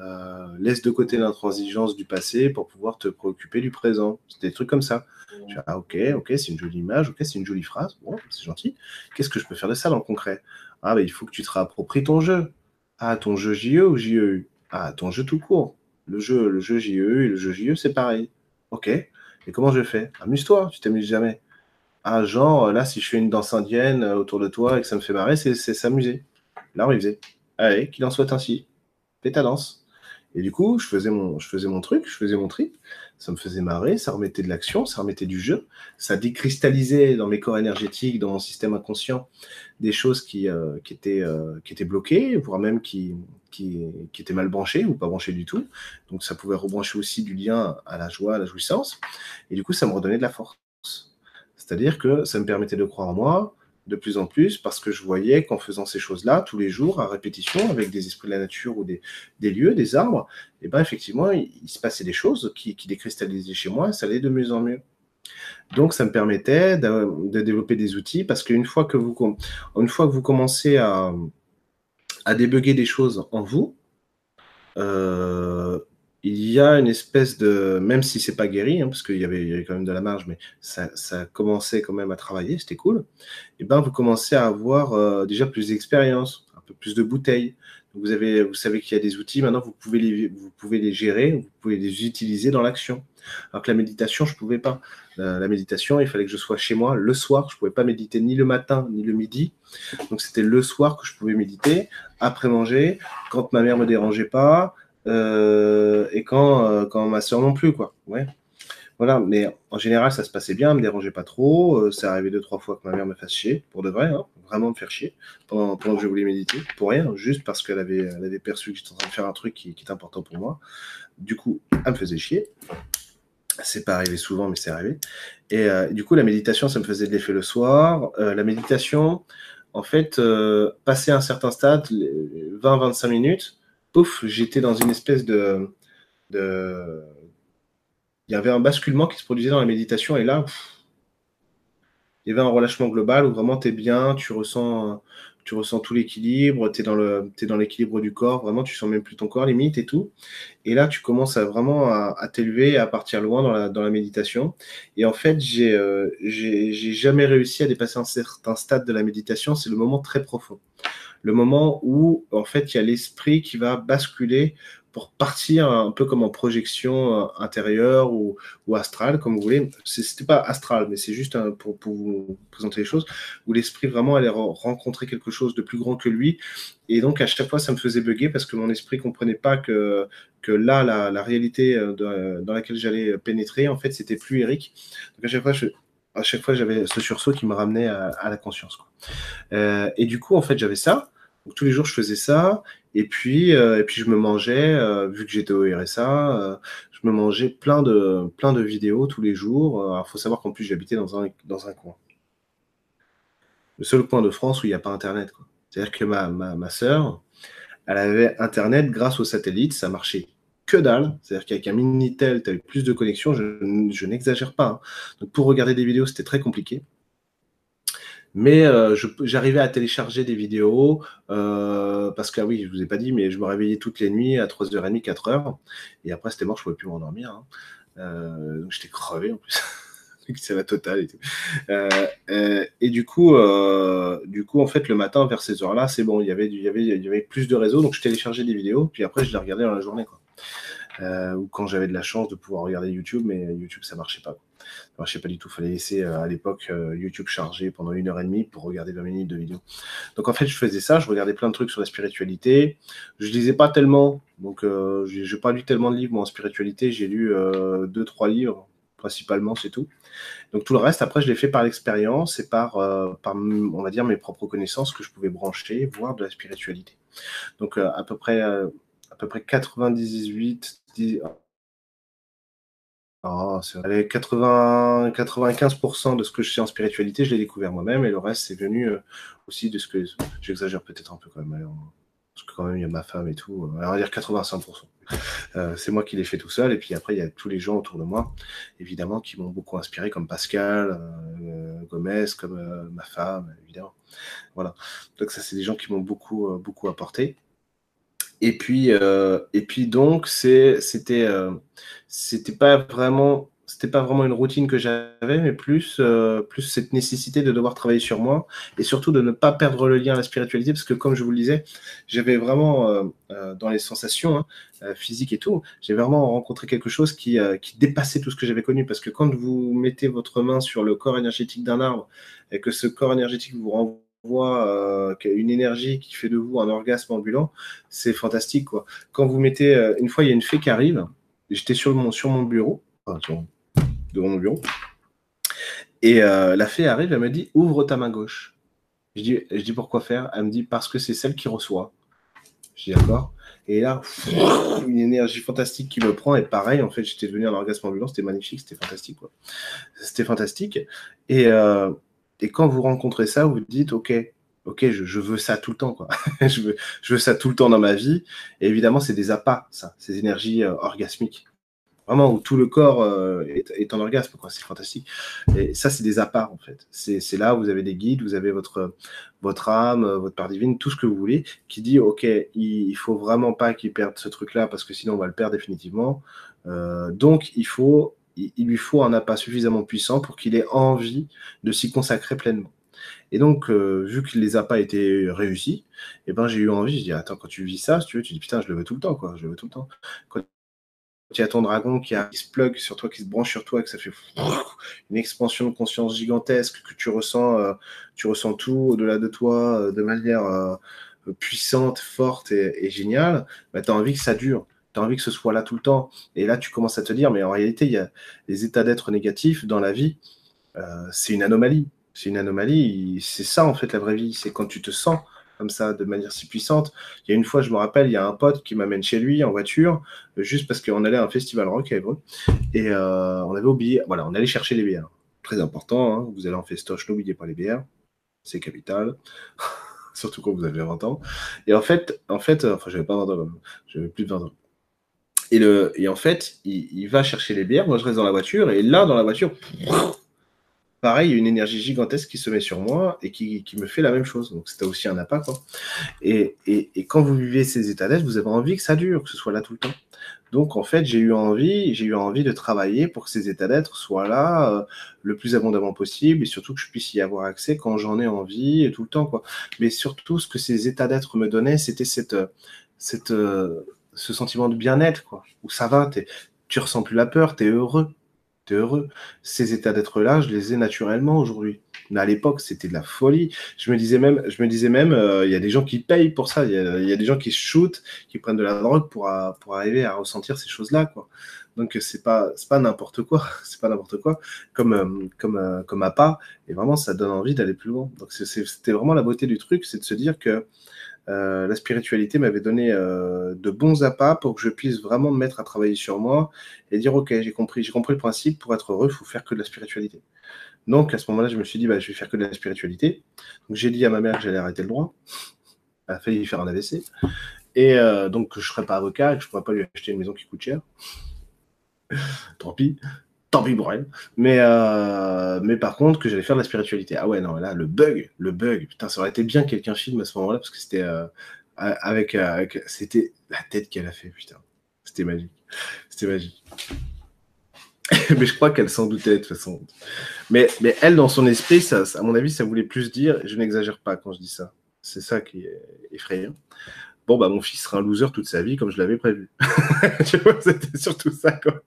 euh, laisse de côté l'intransigeance du passé pour pouvoir te préoccuper du présent. C'était des trucs comme ça. Dis, ah, ok, ok, c'est une jolie image, ok, c'est une jolie phrase. Bon, c'est gentil. Qu'est-ce que je peux faire de ça dans le concret? Ah, ben, il faut que tu te réappropries ton jeu. Ah, ton jeu JE ou JEU Ah, ton jeu tout court. Le jeu, le jeu JEU et le jeu JE, c'est pareil. Ok. Et comment je fais? Amuse-toi, tu t'amuses jamais. Ah, genre, là, si je fais une danse indienne autour de toi et que ça me fait marrer, c'est s'amuser. Là, on y faisait. Allez, qu'il en soit ainsi. Fais ta danse. Et du coup, je faisais mon, je faisais mon truc, je faisais mon trip. Ça me faisait marrer, ça remettait de l'action, ça remettait du jeu. Ça décristallisait dans mes corps énergétiques, dans mon système inconscient, des choses qui, euh, qui, étaient, euh, qui étaient bloquées, voire même qui, qui, qui, étaient mal branchées ou pas branchées du tout. Donc ça pouvait rebrancher aussi du lien à la joie, à la jouissance. Et du coup, ça me redonnait de la force. C'est-à-dire que ça me permettait de croire en moi, de plus en plus parce que je voyais qu'en faisant ces choses-là tous les jours à répétition avec des esprits de la nature ou des, lieux, des arbres, et eh ben effectivement il, se passait des choses qui, qui décristallisaient chez moi, ça allait de mieux en mieux. Donc ça me permettait de, développer des outils parce qu'une fois que vous fois que vous commencez à, à débugger des choses en vous, euh, il y a une espèce de, même si c'est pas guéri, hein, parce qu'il y, avait, quand même de la marge, mais ça, commençait quand même à travailler, c'était cool. Et ben vous commencez à avoir euh, déjà plus d'expérience, un peu plus de bouteilles. vous avez, vous savez qu'il y a des outils. Maintenant, vous pouvez les, vous pouvez les gérer, vous pouvez les utiliser dans l'action. Alors que la méditation, je pouvais pas. La, méditation, il fallait que je sois chez moi le soir. Je pouvais pas méditer ni le matin ni le midi. Donc c'était le soir que je pouvais méditer après manger, quand ma mère me dérangeait pas. Euh, et quand, euh, quand ma soeur non plus, quoi. Ouais. Voilà, mais en général, ça se passait bien, me dérangeait pas trop. Euh, ça arrivait deux, trois fois que ma mère me fasse chier, pour de vrai, hein, vraiment me faire chier, pendant, pendant, que je voulais méditer, pour rien, juste parce qu'elle avait, elle avait perçu que j'étais en train de faire un truc qui, qui est important pour moi. Du coup, elle me faisait chier. C'est pas arrivé souvent, mais c'est arrivé. Et du coup, la méditation, ça me faisait de l'effet le soir. la méditation, en fait, passer un certain stade, 20-25 minutes, j'étais dans une espèce de, Il y avait un basculement qui se produisait dans la méditation, et là, il y avait un relâchement global où vraiment tu es bien, tu ressens, tu ressens tout l'équilibre, tu es dans l'équilibre du corps, vraiment tu sens même plus ton corps limite et tout. Et là, tu commences à vraiment à, t'élever, à partir loin dans la, dans la méditation. Et en fait, j'ai euh, jamais réussi à dépasser un certain stade de la méditation, c'est le moment très profond le moment où en fait il y a l'esprit qui va basculer pour partir un peu comme en projection euh, intérieure ou, astrale, comme vous voulez. C'était pas astral, mais c'est juste pour, vous présenter les choses, où l'esprit vraiment allait rencontrer quelque chose de plus grand que lui. Et donc à chaque fois, ça me faisait bugger parce que mon esprit comprenait pas que, que là, la, réalité euh, dans laquelle j'allais pénétrer, en fait, c'était plus Eric. Donc à chaque fois, je, à chaque fois, j'avais ce sursaut qui me ramenait à, la conscience. Euh, et du coup, en fait, j'avais ça. Tous les jours, je faisais ça. Et puis, euh, et puis je me mangeais, euh, vu que j'étais au RSA, je me mangeais plein de, plein de vidéos tous les jours. Il faut savoir qu'en plus, j'habitais dans un, dans un coin. Le seul coin de France où il n'y a pas Internet. C'est-à-dire que ma, ma, ma soeur, elle avait Internet grâce au satellite, ça marchait que dalle. C'est-à-dire qu'avec un Minitel, tu avais plus de connexion, je, n'exagère pas. Hein. Donc pour regarder des vidéos, c'était très compliqué. Mais euh, j'arrivais à télécharger des vidéos euh, parce que, ah oui, je vous ai pas dit, mais je me réveillais toutes les nuits à 3h30, 4h. Et après, c'était mort, je ne pouvais plus m'endormir. Hein. Euh, donc j'étais crevé en plus. *laughs* c'est la totale et tout. et du coup, du coup, en fait, le matin, vers ces heures-là, c'est bon, il y, avait, plus de réseaux, donc je téléchargeais des vidéos, puis après, je les regardais dans la journée. Euh, ou quand j'avais de la chance de pouvoir regarder YouTube, mais YouTube ça marchait pas. Ça marchait pas du tout. Fallait laisser euh, à l'époque euh, YouTube chargé pendant une heure et demie pour regarder 20 minutes de vidéo. Donc en fait, je faisais ça, je regardais plein de trucs sur la spiritualité. Je lisais pas tellement, donc je j'ai pas lu tellement de livres moi, en spiritualité. J'ai lu deux trois livres principalement, c'est tout. Donc tout le reste, après, je l'ai fait par l'expérience et par, euh, on va dire, mes propres connaissances que je pouvais brancher, voire de la spiritualité. Donc euh, à peu près, à peu près 98, 10, oh, 80, 95% de ce que je sais en spiritualité, je l'ai découvert moi-même et le reste, c'est venu aussi de ce que j'exagère peut-être un peu quand même. Parce que quand même, il y a ma femme et tout. on va dire 85%. Euh, c'est moi qui l'ai fait tout seul. Et puis après, il y a tous les gens autour de moi, évidemment, qui m'ont beaucoup inspiré, comme Pascal, euh, Gomez, comme euh, ma femme, évidemment. Voilà. Donc ça, c'est des gens qui m'ont beaucoup, beaucoup apporté. Et puis, et puis donc, c'était, c'était pas vraiment c'était pas vraiment une routine que j'avais, mais plus, euh, plus cette nécessité de devoir travailler sur moi et surtout de ne pas perdre le lien à la spiritualité, parce que comme je vous le disais, j'avais vraiment euh, euh, dans les sensations hein, physiques et tout, j'ai vraiment rencontré quelque chose qui, qui dépassait tout ce que j'avais connu, parce que quand vous mettez votre main sur le corps énergétique d'un arbre et que ce corps énergétique vous renvoie une énergie qui fait de vous un orgasme ambulant, c'est fantastique quoi. Quand vous mettez, une fois il y a une fée qui arrive, j'étais sur mon sur mon bureau, devant mon bureau. Et euh, la fée arrive, elle me dit ouvre ta main gauche. Je dis, pourquoi faire? Elle me dit parce que c'est celle qui reçoit. Je dis d'accord. Et là, une énergie fantastique qui me prend. Et pareil, en fait, j'étais devenu un orgasme ambulant. C'était magnifique, c'était fantastique. C'était fantastique. Et, euh, et quand vous rencontrez ça, vous dites ok, ok, je, veux ça tout le temps. Quoi. *laughs* je, veux, je veux ça tout le temps dans ma vie. Et évidemment, c'est des appâts, ça, ces énergies euh, orgasmiques vraiment où tout le corps euh, est, en orgasme, quoi. C'est fantastique. Et ça, c'est des apparts, en fait. C'est là où vous avez des guides, vous avez votre, votre âme, votre part divine, tout ce que vous voulez, qui dit, OK, il, faut vraiment pas qu'il perde ce truc-là, parce que sinon on va le perdre définitivement. Euh, donc, il faut, il, lui faut un appât suffisamment puissant pour qu'il ait envie de s'y consacrer pleinement. Et donc, euh, vu que les appâts étaient réussis, et eh ben, j'ai eu envie, je dis, attends, quand tu vis ça, tu veux, tu dis, putain, je le veux tout le temps, quoi, je le veux tout le temps. Quand il y a ton dragon qui, se plug sur toi, qui se branche sur toi, que ça fait une expansion de conscience gigantesque, que tu ressens, euh, tu ressens tout au-delà de toi euh, de manière puissante, forte et, géniale, bah, tu as envie que ça dure. Tu as envie que ce soit là tout le temps. Et là, tu commences à te dire, mais en réalité, il y a les états d'être négatifs dans la vie. c'est une anomalie. C'est une anomalie. C'est ça, en fait, la vraie vie. C'est quand tu te sens comme ça de manière si puissante. Il y a une fois, je me rappelle, il y a un pote qui m'amène chez lui en voiture, euh, juste parce qu'on allait à un festival rock à. Et euh, on avait oublié, voilà, on allait chercher les bières. Très important, hein. vous allez en festoche, n'oubliez pas les bières, c'est capital. *laughs* Surtout quand vous avez 20 ans. Et en fait, en fait, euh, enfin, j'avais pas 20 ans, j'avais plus de 20 ans. Et, le, et en fait, il, va chercher les bières, moi je reste dans la voiture, et là, dans la voiture, pareil, il y a une énergie gigantesque qui se met sur moi et qui, me fait la même chose. Donc c'était aussi un appât. Quoi. Et, quand vous vivez ces états d'être, vous avez envie que ça dure, que ce soit là tout le temps. Donc en fait, j'ai eu envie, j'ai eu envie de travailler pour que ces états d'être soient là euh, le plus abondamment possible et surtout que je puisse y avoir accès quand j'en ai envie et tout le temps. Quoi. Mais surtout, ce que ces états d'être me donnaient, c'était cette, cette, euh, ce sentiment de bien-être, quoi, où ça va, tu ressens plus la peur, tu es heureux heureux. Ces états d'être-là, je les ai naturellement aujourd'hui. Mais à l'époque, c'était de la folie. Je me disais même, je me disais même, euh, il y a des gens qui payent pour ça. Il y, a des gens qui shootent, qui prennent de la drogue pour, pour arriver à ressentir ces choses-là, quoi. Donc c'est pas c'est pas n'importe quoi, *laughs* c'est pas n'importe quoi comme euh, comme euh, comme appât et vraiment ça donne envie d'aller plus loin. Donc c'était vraiment la beauté du truc, c'est de se dire que euh, la spiritualité m'avait donné euh, de bons appâts pour que je puisse vraiment me mettre à travailler sur moi et dire ok j'ai compris j'ai compris le principe. Pour être heureux il faut faire que de la spiritualité. Donc à ce moment-là je me suis dit bah, je vais faire que de la spiritualité. J'ai dit à ma mère que j'allais arrêter le droit. Elle a failli faire un AVC et euh, donc je ne serais pas avocat et que je ne pourrais pas lui acheter une maison qui coûte cher. Tant pis tant pis pour elle. Mais, euh, mais par contre, que j'allais faire de la spiritualité. Ah ouais, non, là, le bug, le bug. Putain, ça aurait été bien quelqu'un filme à ce moment-là, parce que c'était euh, avec, avec c'était la tête qu'elle a fait, putain. C'était magique. C'était magique. *laughs* mais je crois qu'elle s'en doutait de toute façon. Mais, mais elle, dans son esprit, ça, à mon avis, ça voulait plus dire, je n'exagère pas quand je dis ça. C'est ça qui est effrayant. Bon, bah, mon fils sera un loser toute sa vie, comme je l'avais prévu. *laughs* tu vois, c'était surtout ça, quoi.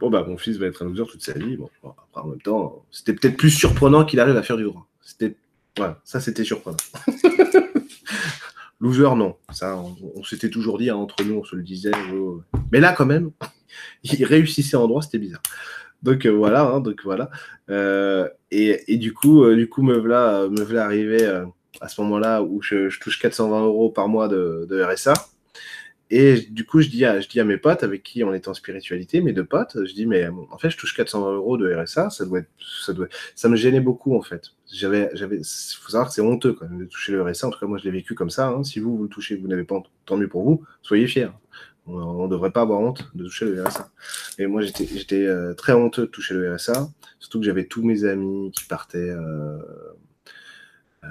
Bon, bah, mon fils va être un loser toute sa vie. Bon, après, en même temps, c'était peut-être plus surprenant qu'il arrive à faire du droit. C'était, voilà, ça, c'était surprenant. *laughs* Loser, non. Ça, on, s'était toujours dit, hein, entre nous, on se le disait. Mais là, quand même, *laughs* il réussissait en droit, c'était bizarre. Donc voilà, hein, donc voilà. Et, du coup, du coup, me voilà, me voilà arrivé à ce moment-là où je, touche 420 euros par mois de RSA. Et du coup, je dis, à, je dis à mes potes avec qui on est en spiritualité, mes deux potes, je dis, mais en fait, je touche 420 euros de RSA, ça doit être, ça doit, ça me gênait beaucoup, en fait. J'avais, j'avais, faut savoir que c'est honteux, quand même, de toucher le RSA. En tout cas, moi, je l'ai vécu comme ça. Hein. Si vous, vous le touchez, vous n'avez pas, tant mieux pour vous, soyez fiers. On ne devrait pas avoir honte de toucher le RSA. Et moi, j'étais, j'étais euh, très honteux de toucher le RSA, surtout que j'avais tous mes amis qui partaient euh, euh,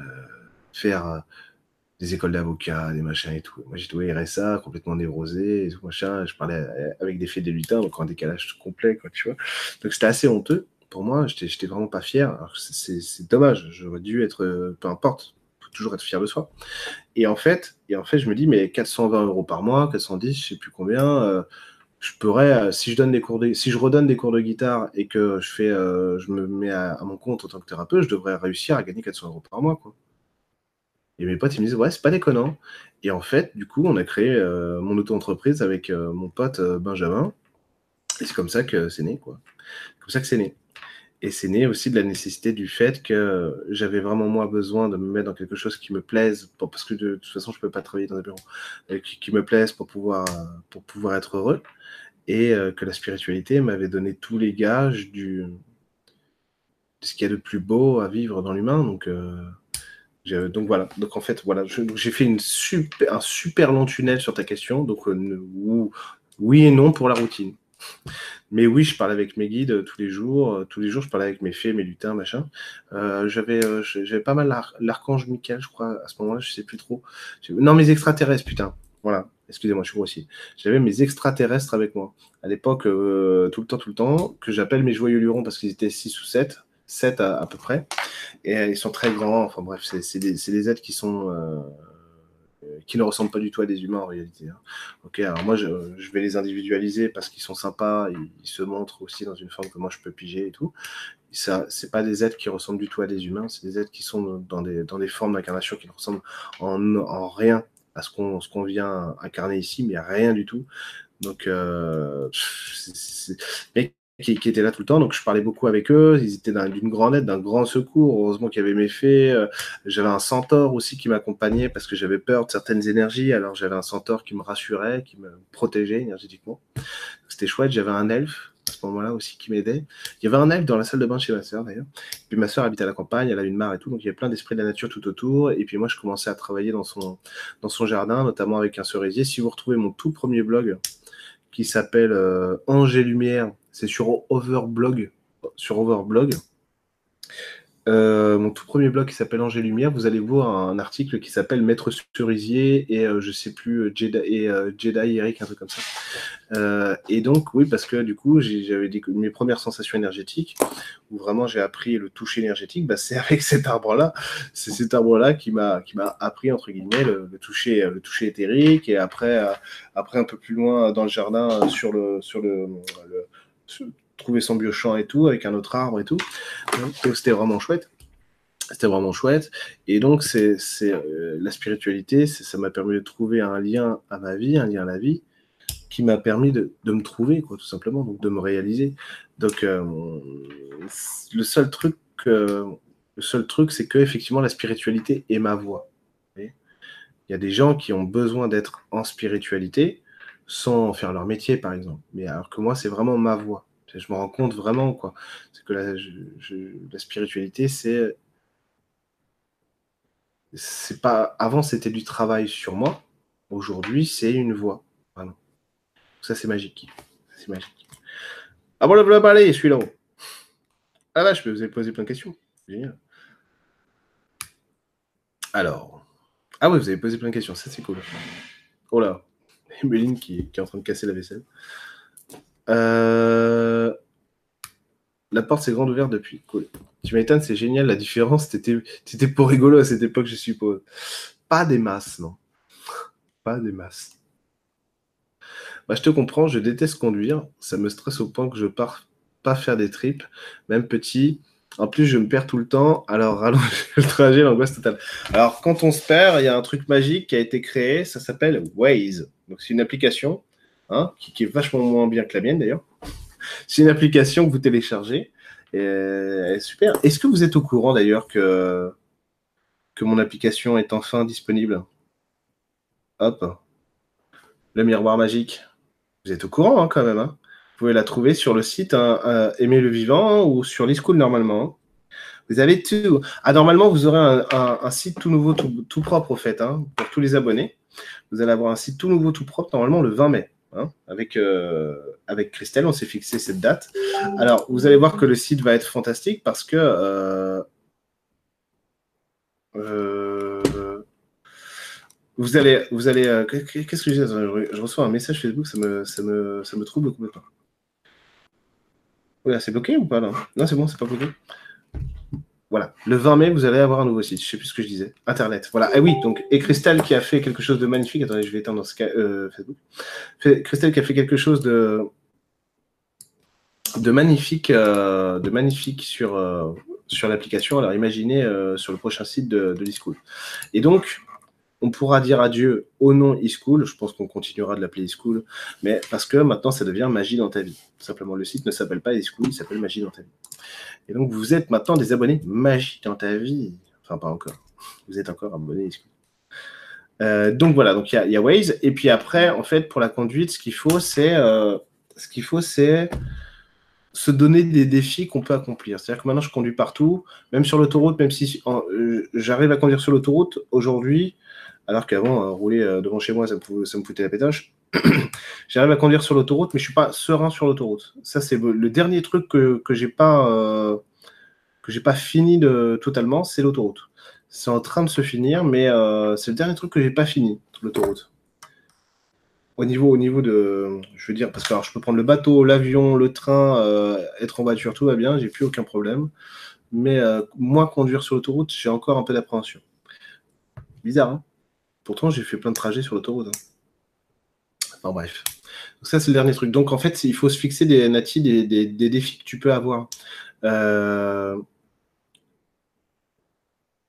faire des écoles d'avocats, des machins et tout. Moi, j'étais au RSA, complètement névrosé, et tout machin. Je parlais avec des faits des lutins, donc un décalage complet, quoi, tu vois. Donc, c'était assez honteux pour moi. J'étais vraiment pas fier. C'est dommage. J'aurais dû être, peu importe, toujours être fier de soi. Et en fait, et en fait, je me dis, mais 420 euros par mois, 410, je sais plus combien. Euh, je pourrais, euh, si je donne des cours de, si je redonne des cours de guitare et que je fais, euh, je me mets à, à, mon compte en tant que thérapeute, je devrais réussir à gagner 400 euros par mois, quoi. Et mes potes, ils me disent, ouais, c'est pas déconnant. Et en fait, du coup, on a créé euh, mon auto-entreprise avec euh, mon pote euh, Benjamin. Et c'est comme ça que c'est né, quoi. comme ça que c'est né. Et c'est né aussi de la nécessité du fait que j'avais vraiment moi besoin de me mettre dans quelque chose qui me plaise, parce que de, toute façon je peux pas travailler dans un bureau, qui, qui, me plaise pour pouvoir, pour pouvoir être heureux, et que la spiritualité m'avait donné tous les gages du, de ce qu'il y a de plus beau à vivre dans l'humain. Donc donc voilà, donc en fait, voilà, j'ai fait un super long tunnel sur ta question. Donc euh, oui et non pour la routine. Mais oui, je parle avec mes guides euh, tous les jours. Euh, tous les jours, je parle avec mes fées, mes lutins, machin. j'avais, j'avais pas mal l'archange Michael, je crois, à ce moment-là, je sais plus trop. Non, mes extraterrestres, putain. Voilà, excusez-moi, je suis grossier. J'avais mes extraterrestres avec moi. À l'époque, tout le temps, tout le temps, que j'appelle mes joyeux lurons parce qu'ils étaient 6 ou 7. 7 à, peu près. Et euh, ils sont très grands. Enfin bref, c'est des, des, êtres qui sont euh, qui ne ressemblent pas du tout à des humains en réalité. Hein. Ok, alors moi je, je, vais les individualiser parce qu'ils sont sympas, ils, se montrent aussi dans une forme que moi je peux piger et tout. Ça, c'est pas des êtres qui ressemblent du tout à des humains, c'est des êtres qui sont dans des, dans des formes d'incarnation qui ne ressemblent en, en rien à ce qu'on qu'on vient incarner ici, mais rien du tout. Donc, euh, mais qui, étaient là tout le temps. Donc, je parlais beaucoup avec eux. Ils étaient d'une grande aide, d'un grand secours. Heureusement qu'il y avait mes fées. Euh, j'avais un centaure aussi qui m'accompagnait parce que j'avais peur de certaines énergies. Alors, j'avais un centaure qui me rassurait, qui me protégeait énergétiquement. C'était chouette. J'avais un elfe à ce moment-là aussi qui m'aidait. Il y avait un elfe dans la salle de bain chez ma sœur d'ailleurs. Puis ma sœur habite à la campagne, elle a une mare et tout, donc il y avait plein d'esprits de la nature tout autour. Et puis moi, je commençais à travailler dans son, dans son jardin, notamment avec un cerisier. Si vous retrouvez mon tout premier blog qui s'appelle euh, Ange et Lumière, c'est sur Overblog. Sur Overblog. Euh, mon tout premier blog qui s'appelle Angers Lumière, vous allez voir un article qui s'appelle Maître Cerisier et euh, je sais plus euh, Jedi, et, Eric, un truc comme ça. et donc oui, parce que du coup j'avais mes premières sensations énergétiques où vraiment j'ai appris le toucher énergétique, bah, c'est avec cet arbre-là, c'est cet arbre-là qui m'a qui m'a appris entre guillemets le, toucher le éthérique et après après un peu plus loin dans le jardin sur le trouver son biochamp et tout, avec un autre arbre et tout. Donc c'était vraiment chouette. C'était vraiment chouette. Et donc, c'est euh, la spiritualité, ça m'a permis de trouver un lien à ma vie, un lien à la vie, qui m'a permis de, de, me trouver, quoi, tout simplement, donc de me réaliser. Donc, euh, le seul truc, le seul truc, c'est que effectivement, la spiritualité est ma voie. Il y a des gens qui ont besoin d'être en spiritualité, sans faire leur métier, par exemple. Mais alors que moi, c'est vraiment ma voie. Je me rends compte vraiment, quoi. C'est que la, la spiritualité, c'est. C'est pas. Avant, c'était du travail sur moi. Aujourd'hui, c'est une voie. Ça, c'est magique. C'est magique. Ah bon, là, allez, je suis là-haut. Ah là, je peux vous ai posé plein de questions. Génial. Alors. Ah oui, vous avez posé plein de questions. Ça, c'est cool. Oh là. *laughs* Emeline qui, qui, est en train de casser la vaisselle. Euh, la porte s'est grande ouverte depuis. Tu m'étonnes, c'est génial. La différence, c'était pour rigolo à cette époque, je suppose. Pas des masses, non. Pas des masses. Bah, je te comprends, je déteste conduire. Ça me stresse au point que je pars pas faire des trips. Même petit, En plus, je me perds tout le temps. Alors, rallonge *laughs* le trajet, l'angoisse totale. Alors, quand on se perd, il y a un truc magique qui a été créé. Ça s'appelle Waze. Donc, c'est une application hein, qui, est vachement moins bien que la mienne d'ailleurs. *laughs* C'est une application que vous téléchargez. Et elle est super. Est-ce que vous êtes au courant d'ailleurs que, que mon application est enfin disponible? Hop. Le miroir magique. Vous êtes au courant hein, quand même. Hein vous pouvez la trouver sur le site hein, Aimer le vivant ou sur l'e-school normalement. Vous avez tout. Ah, normalement, vous aurez un, site tout nouveau, tout, propre au fait, hein, pour tous les abonnés. Vous allez avoir un site tout nouveau, tout propre, normalement le 20 mai. Hein, avec, euh, avec Christelle, on s'est fixé cette date. Alors, vous allez voir que le site va être fantastique parce que euh, euh, vous allez, vous allez, qu'est-ce que je dis? Je, reçois un message Facebook, ça me, ça me, ça me trouble complètement c'est bloqué ou pas là? Non, c'est bon, c'est pas bloqué. Voilà, le 20 mai, vous allez avoir un nouveau site. Je sais plus ce que je disais. Internet. Voilà. Et eh oui, donc, et Christelle qui a fait quelque chose de magnifique. Attendez, je vais éteindre euh, Facebook. Christelle qui a fait quelque chose de, magnifique, euh, euh, sur l'application. Alors, imaginez sur le prochain site de, de. Et donc, on pourra dire adieu au nom e-school. Je pense qu'on continuera de l'appeler e-school, mais parce que maintenant, ça devient magie dans ta vie. Simplement, le site ne s'appelle pas e-school, il s'appelle magie dans ta vie. Et donc, vous êtes maintenant des abonnés magie dans ta vie. Enfin, pas encore. Vous êtes encore abonnés e-school. Euh, donc voilà, donc il y, a Waze. Et puis après, en fait, pour la conduite, ce qu'il faut, c'est euh, ce qu'il faut, c'est se donner des défis qu'on peut accomplir. C'est-à-dire que maintenant, je conduis partout, même sur l'autoroute, même si euh, j'arrive à conduire sur l'autoroute aujourd'hui, alors qu'avant, euh, rouler euh, devant chez moi, ça me, foutait la pétoche. *clears throat* J'arrive à conduire sur l'autoroute, mais je suis pas serein sur l'autoroute. Ça, c'est le dernier truc que, que j'ai pas euh, que j'ai pas fini de totalement, c'est l'autoroute. C'est en train de se finir, mais c'est le dernier truc que j'ai pas fini, l'autoroute. Au niveau, au niveau de, je veux dire, parce que je peux prendre le bateau, l'avion, le train, être en voiture, tout va bien, j'ai plus aucun problème. Mais moi, conduire sur l'autoroute, j'ai encore un peu d'appréhension. Bizarre, hein? Pourtant, j'ai fait plein de trajets sur l'autoroute. Hein. Enfin bref. Donc ça, c'est le dernier truc. Donc en fait, il faut se fixer des, Nati, des, défis que tu peux avoir. Euh,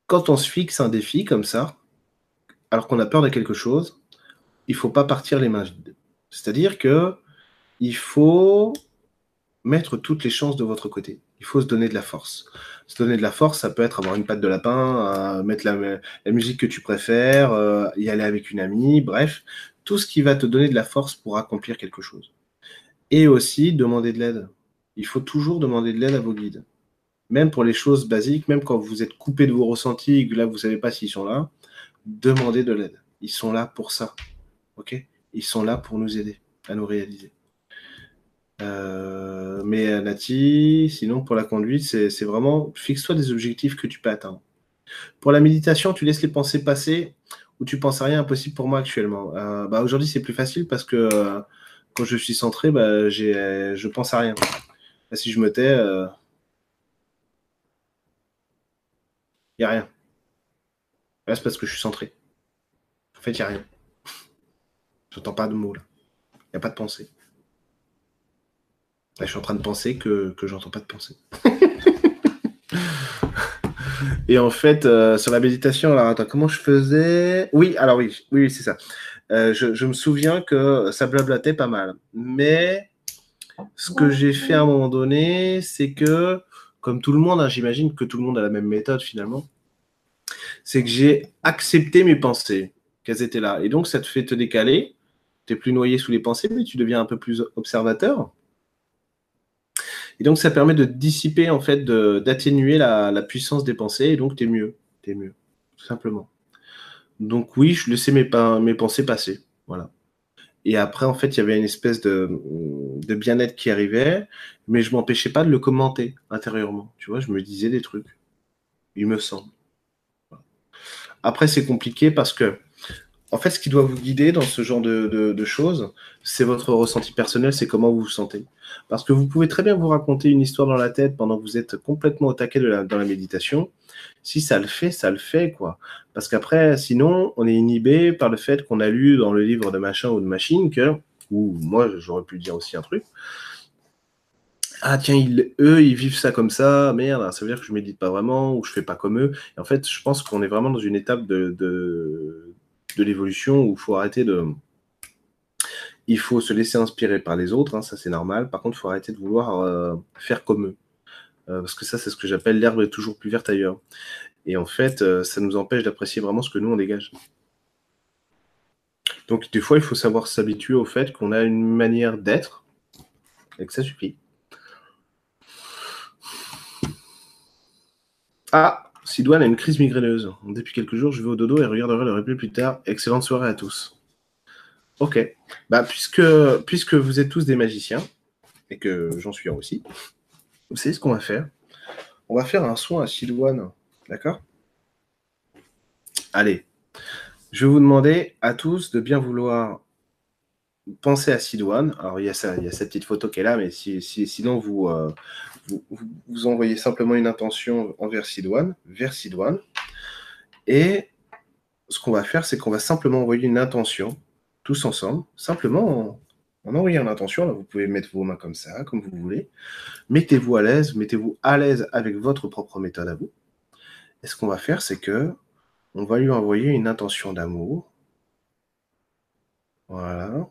quand on se fixe un défi comme ça, alors qu'on a peur de quelque chose, il ne faut pas partir les mains vides. C'est-à-dire que il faut mettre toutes les chances de votre côté. Il faut se donner de la force se donner de la force, ça peut être avoir une patte de lapin, mettre la, musique que tu préfères, euh, y aller avec une amie, bref, tout ce qui va te donner de la force pour accomplir quelque chose. Et aussi demander de l'aide. Il faut toujours demander de l'aide à vos guides. Même pour les choses basiques, même quand vous êtes coupé de vos ressentis et que là vous ne savez pas s'ils sont là, demandez de l'aide. Ils sont là pour ça. Ok? Ils sont là pour nous aider à nous réaliser. Euh, mais euh, Nati, sinon pour la conduite, c'est vraiment fixe-toi des objectifs que tu peux atteindre. Pour la méditation, tu laisses les pensées passer ou tu penses à rien impossible pour moi actuellement. Euh, bah, Aujourd'hui, c'est plus facile parce que quand je suis centré, bah, je pense à rien. si je me tais, il n'y a rien. c'est parce que je suis centré. En fait, il n'y a rien. J'entends pas de mots là. Il n'y a pas de pensée je suis en train de penser que, que j'entends pas de pensée. *laughs* Et en fait, euh, sur la méditation, alors attends, comment je faisais? Oui, alors oui, oui, c'est ça. Euh, je, me souviens que ça blablatait pas mal. Mais ce que j'ai fait à un moment donné, c'est que, comme tout le monde, hein, j'imagine que tout le monde a la même méthode finalement, c'est que j'ai accepté mes pensées, qu'elles étaient là. Et donc, ça te fait te décaler. Tu n'es plus noyé sous les pensées, mais tu deviens un peu plus observateur. Et donc, ça permet de dissiper, en fait, d'atténuer la, puissance des pensées, et donc, tu es mieux. Tu es mieux, tout simplement. Donc, oui, je laissais mes, mes pensées passer. Voilà. Et après, en fait, il y avait une espèce de, de bien-être qui arrivait, mais je m'empêchais pas de le commenter intérieurement. Tu vois, je me disais des trucs. Il me semble. Après, c'est compliqué parce que en fait, ce qui doit vous guider dans ce genre de, choses, c'est votre ressenti personnel, c'est comment vous vous sentez. Parce que vous pouvez très bien vous raconter une histoire dans la tête pendant que vous êtes complètement au taquet dans la méditation. Si ça le fait, ça le fait, quoi. Parce qu'après, sinon, on est inhibé par le fait qu'on a lu dans le livre de machin ou de machine que, ou moi, j'aurais pu dire aussi un truc, ah tiens, eux, ils vivent ça comme ça, merde, ça veut dire que je médite pas vraiment ou je fais pas comme eux. En fait, je pense qu'on est vraiment dans une étape de, l'évolution où il faut arrêter de. Il faut se laisser inspirer par les autres, hein, ça c'est normal. Par contre, il faut arrêter de vouloir euh, faire comme eux. Euh, parce que ça, c'est ce que j'appelle l'herbe est toujours plus verte ailleurs. Et en fait, euh, ça nous empêche d'apprécier vraiment ce que nous, on dégage. Donc, des fois, il faut savoir s'habituer au fait qu'on a une manière d'être et que ça suffit. Ah, Sidoine a une crise migraineuse. Depuis quelques jours, je vais au dodo et regarderai le replay plus tard. Excellente soirée à tous. Ok. Bah, puisque, puisque vous êtes tous des magiciens, et que j'en suis un aussi, vous savez ce qu'on va faire? On va faire un soin à Sidoine. D'accord? Allez. Je vais vous demander à tous de bien vouloir penser à Sidoine. Alors, il y, a ça, il y a cette petite photo qui est là, mais si, sinon, vous, euh, vous, envoyez simplement une intention envers Sidoine, vers Sidoine. Et ce qu'on va faire, c'est qu'on va simplement envoyer une intention, tous ensemble, simplement en, envoyant une intention. vous pouvez mettre vos mains comme ça, comme vous voulez. Mettez-vous à l'aise, mettez-vous à l'aise avec votre propre méthode à vous. Et ce qu'on va faire, c'est que on va lui envoyer une intention d'amour. Voilà.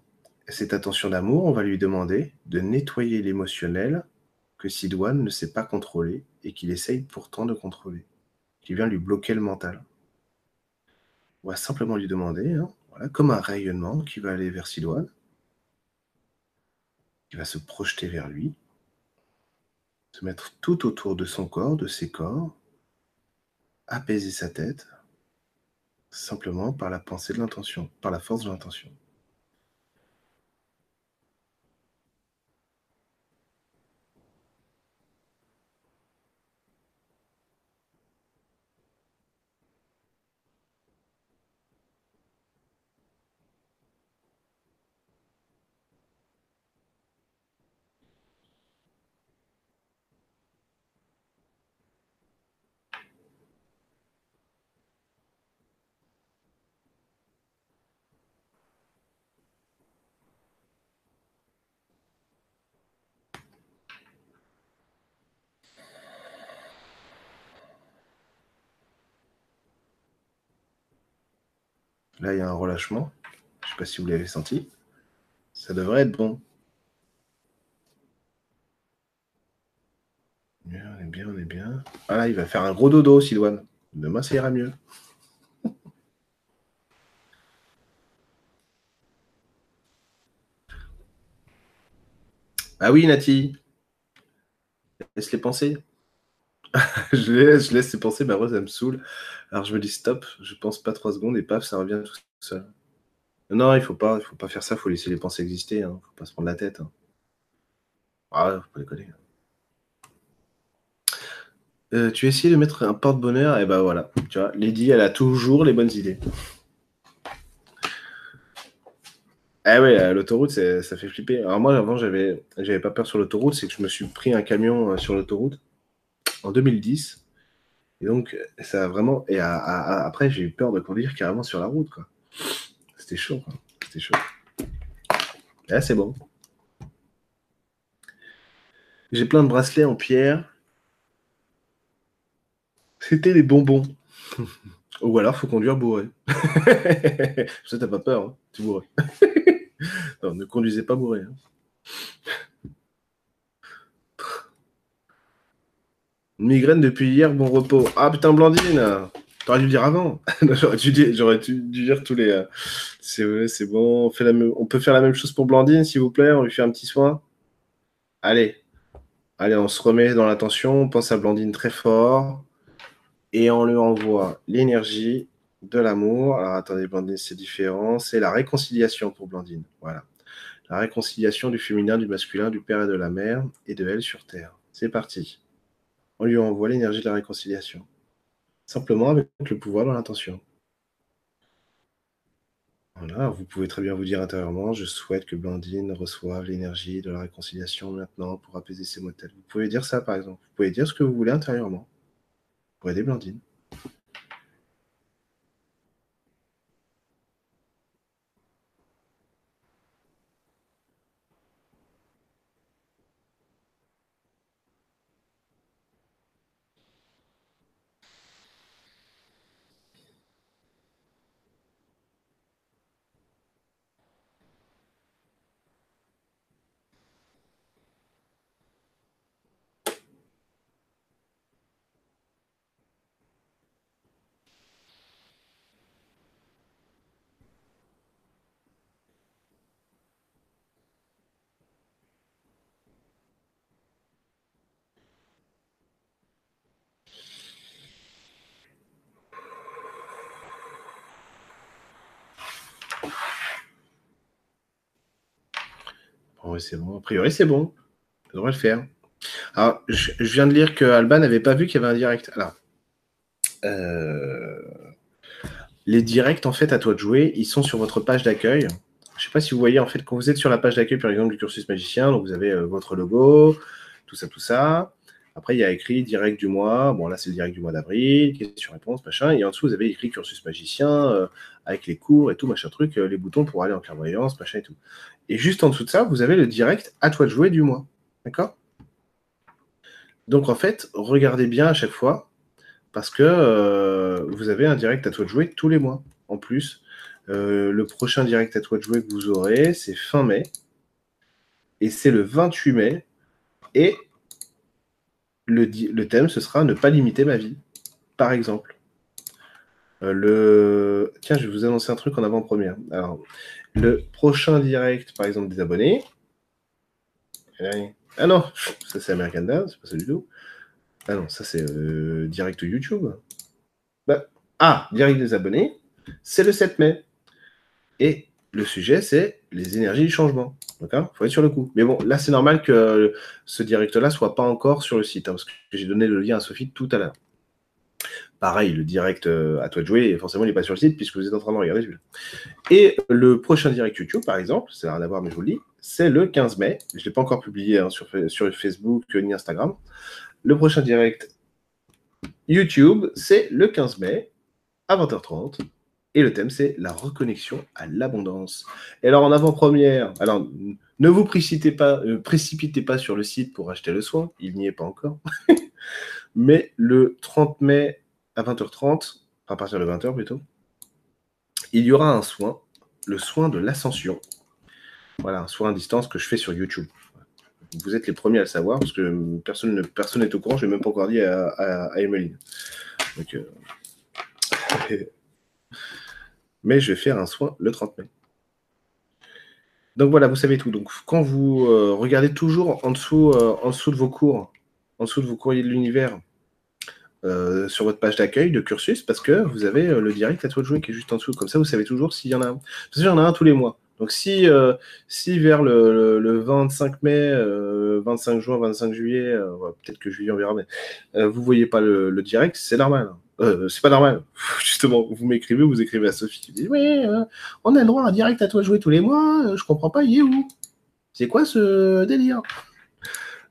Et cette intention d'amour, on va lui demander de nettoyer l'émotionnel que Sidoine ne sait pas contrôler et qu'il essaye pourtant de contrôler, qui vient lui bloquer le mental. On va simplement lui demander, hein, voilà, comme un rayonnement qui va aller vers Sidoine, qui va se projeter vers lui, se mettre tout autour de son corps, de ses corps, apaiser sa tête, simplement par la pensée de l'intention, par la force de l'intention. Là, il y a un relâchement. Je ne sais pas si vous l'avez senti. Ça devrait être bon. On est bien, on est bien. Ah là, il va faire un gros dodo, Sidoine. Demain, ça ira mieux. *laughs* ah oui, Nati. Laisse les penser. *laughs* je, laisse, je laisse les pensées, bah, ça me saoule. Alors je me dis stop, je pense pas trois secondes et paf, ça revient tout seul. Non, il faut pas, il faut pas faire ça, il faut laisser les pensées exister, hein. faut pas se prendre la tête. Hein. Ah, faut pas déconner. Euh, tu as essayé de mettre un porte-bonheur, et ben voilà, tu vois, Lady, elle a toujours les bonnes idées. Ah ouais, l'autoroute, ça fait flipper. Alors moi, avant, j'avais, j'avais pas peur sur l'autoroute, c'est que je me suis pris un camion euh, sur l'autoroute en 2010. Et donc, ça a vraiment. Et après, j'ai eu peur de conduire carrément sur la route, quoi. C'était chaud, quoi. C'était chaud. Là, c'est bon. J'ai plein de bracelets en pierre. C'était des bonbons. *laughs* Ou alors, faut conduire bourré. *laughs* Ça, t'as pas peur, hein *laughs* non, ne conduisez pas bourré. Hein. Migraine depuis hier, bon repos. Ah putain, Blandine T'aurais dû le dire avant. *laughs* j'aurais, dû dire, tous les. Euh, c'est, bon. On, on peut faire la même chose pour Blandine, s'il vous plaît. On lui fait un petit soin. Allez. Allez, on se remet dans l'attention. On pense à Blandine très fort. Et on lui envoie l'énergie de l'amour. Alors attendez, Blandine, c'est différent. C'est la réconciliation pour Blandine. Voilà. La réconciliation du féminin, du masculin, du père et de la mère, et de elle sur Terre. C'est parti on lui envoie l'énergie de la réconciliation. Simplement avec le pouvoir de l'intention. Voilà, vous pouvez très bien vous dire intérieurement, je souhaite que Blandine reçoive l'énergie de la réconciliation maintenant pour apaiser ses motels. Vous pouvez dire ça par exemple. Vous pouvez dire ce que vous voulez intérieurement pour aider Blandine. C'est bon. A priori, c'est bon. Ça devrait le faire. Alors, je, viens de lire que Alban n'avait pas vu qu'il y avait un direct. Alors, euh, les directs, en fait, à toi de jouer, ils sont sur votre page d'accueil. Je ne sais pas si vous voyez, en fait, quand vous êtes sur la page d'accueil, par exemple, du cursus magicien, donc vous avez euh, votre logo, tout ça, tout ça. Après, il y a écrit direct du mois. Bon, là, c'est le direct du mois d'avril, question-réponse, machin. Et en dessous, vous avez écrit cursus magicien euh, avec les cours et tout, machin truc, les boutons pour aller en clairvoyance, machin et tout. Et juste en dessous de ça, vous avez le direct à toi de jouer du mois. D'accord? Donc, en fait, regardez bien à chaque fois parce que euh, vous avez un direct à toi de jouer tous les mois. En plus, euh, le prochain direct à toi de jouer que vous aurez, c'est fin mai. Et c'est le 28 mai. Et le, thème, ce sera ne pas limiter ma vie, par exemple. Euh, le... Tiens, je vais vous annoncer un truc en avant-première. Alors, le prochain direct, par exemple, des abonnés. Ah non, ça c'est American Dad, c'est pas ça du tout. Ah non, ça c'est euh, direct YouTube. Bah, ah, direct des abonnés, c'est le 7 mai. Et le sujet, c'est les énergies du changement. D'accord? Faut être sur le coup. Mais bon, là, c'est normal que ce direct-là soit pas encore sur le site, hein, parce que j'ai donné le lien à Sophie tout à l'heure. Pareil, le direct euh, à toi de jouer, forcément, il n'est pas sur le site puisque vous êtes en train de regarder. Et le prochain direct YouTube, par exemple, ça n'a rien à voir, mais je vous le dis, c'est le 15 mai. Je ne l'ai pas encore publié hein, sur, sur Facebook ni Instagram. Le prochain direct YouTube, c'est le 15 mai à 20h30. Et le thème, c'est la reconnexion à l'abondance. Et alors, en avant-première, alors ne vous précipitez pas, euh, précipitez pas sur le site pour acheter le soin, il n'y est pas encore. *laughs* Mais le 30 mai à 20h30, à partir de 20h plutôt, il y aura un soin, le soin de l'ascension. Voilà, un soin à distance que je fais sur YouTube vous êtes les premiers à le savoir, parce que personne n'est personne au courant, je n'ai même pas encore dit à, à, Emeline. Euh, *laughs* mais je vais faire un soin le 30 mai. Donc voilà, vous savez tout. Donc quand vous euh, regardez toujours en dessous, euh, en dessous de vos cours, en dessous de vos courriers de l'univers, sur votre page d'accueil de cursus, parce que vous avez le direct à toi de jouer qui est juste en dessous. Comme ça, vous savez toujours s'il y en a un. Parce qu'il y en un tous les mois. Donc si, euh, vers le, le, 25 mai, 25 euh, juin, 25 juillet, euh, peut-être que juillet on verra, mais vous voyez pas le, direct, c'est normal. C'est pas normal. Justement, vous m'écrivez, vous écrivez à Sophie, tu dis oui, on a le droit à direct à toi jouer tous les mois, je comprends pas, il est où? C'est quoi ce délire?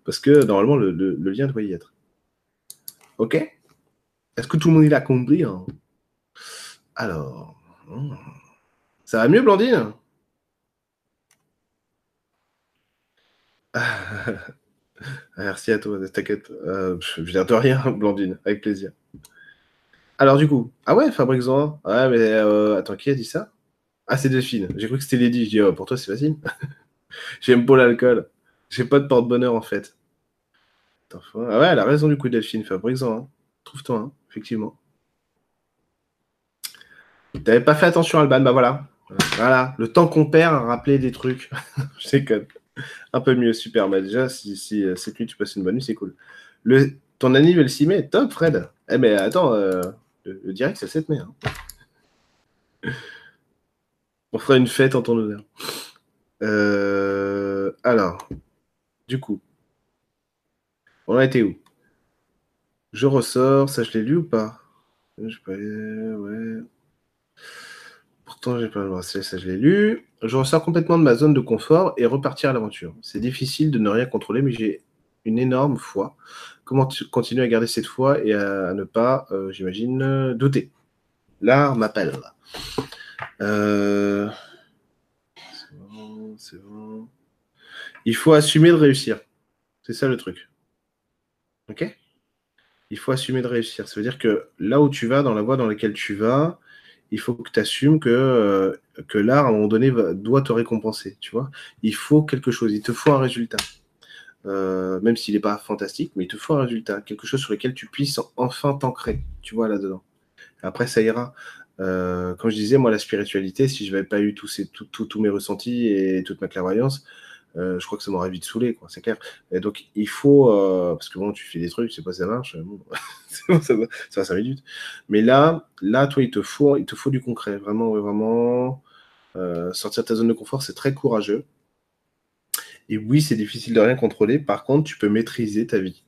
Parce que normalement le, lien doit y être. Ok Est-ce que tout le monde il a compris hein? Alors, hmm. ça va mieux, Blandine? *laughs* Merci à toi, t'inquiète. Euh, je viens de rien, *laughs* Blandine, avec plaisir. Alors du coup, ah ouais, Fabrice Ouais, mais euh, attends, qui a dit ça? Ah, c'est Delphine. J'ai cru que c'était Lady. Je dis, oh, pour toi, c'est facile. *laughs* J'aime pas l'alcool. J'ai pas de porte-bonheur, en fait. ah ouais, elle a raison du coup, Delphine. Fabrice hein. Trouve-toi, hein, effectivement. T'avais pas fait attention, Alban, bah voilà. Voilà, le temps qu'on perd à rappeler des trucs. *laughs* je déconne. Un peu mieux, super. Bah déjà, si, si euh, cette nuit tu passes une bonne nuit, c'est cool. Le, ton anniversaire le 6 mai, top, Fred. Eh, mais attends, euh, le, direct, c'est le 7 mai. Hein. On fera une fête en ton honneur. Euh, alors, du coup, on a été où? Je ressors, ça je l'ai lu ou pas? Je peux ouais. Pourtant, j'ai pas le bracelet, ça je l'ai lu. Je ressors complètement de ma zone de confort et repartir à l'aventure. C'est difficile de ne rien contrôler, mais j'ai une énorme foi. Comment continuer à garder cette foi et à, ne pas, euh, j'imagine, douter? L'art m'appelle. Euh. Il faut assumer de réussir. C'est ça le truc. Ok? Il faut assumer de réussir. Ça veut dire que là où tu vas, dans la voie dans laquelle tu vas, il faut que tu assumes que, euh, que l'art, à un moment donné, doit te récompenser. Tu vois? Il faut quelque chose, il te faut un résultat. Euh, même s'il n'est pas fantastique, mais il te faut un résultat, quelque chose sur lequel tu puisses enfin t'ancrer, tu vois, là-dedans. Après, ça ira. Euh, comme je disais, moi, la spiritualité, si je n'avais pas eu tous, ces, tous mes ressentis et toute ma clairvoyance, euh, je crois que ça m'aurait vite saoulé, quoi, c'est clair. Et donc, il faut, euh, parce que bon, tu fais des trucs, sais pas ça marche, bon, *laughs* ça, va, ça va 5 minutes. Mais là, là, toi, il te faut, il te faut du concret, vraiment, vraiment. Euh, sortir de ta zone de confort, c'est très courageux. Et oui, c'est difficile de rien contrôler. Par contre, tu peux maîtriser ta vie.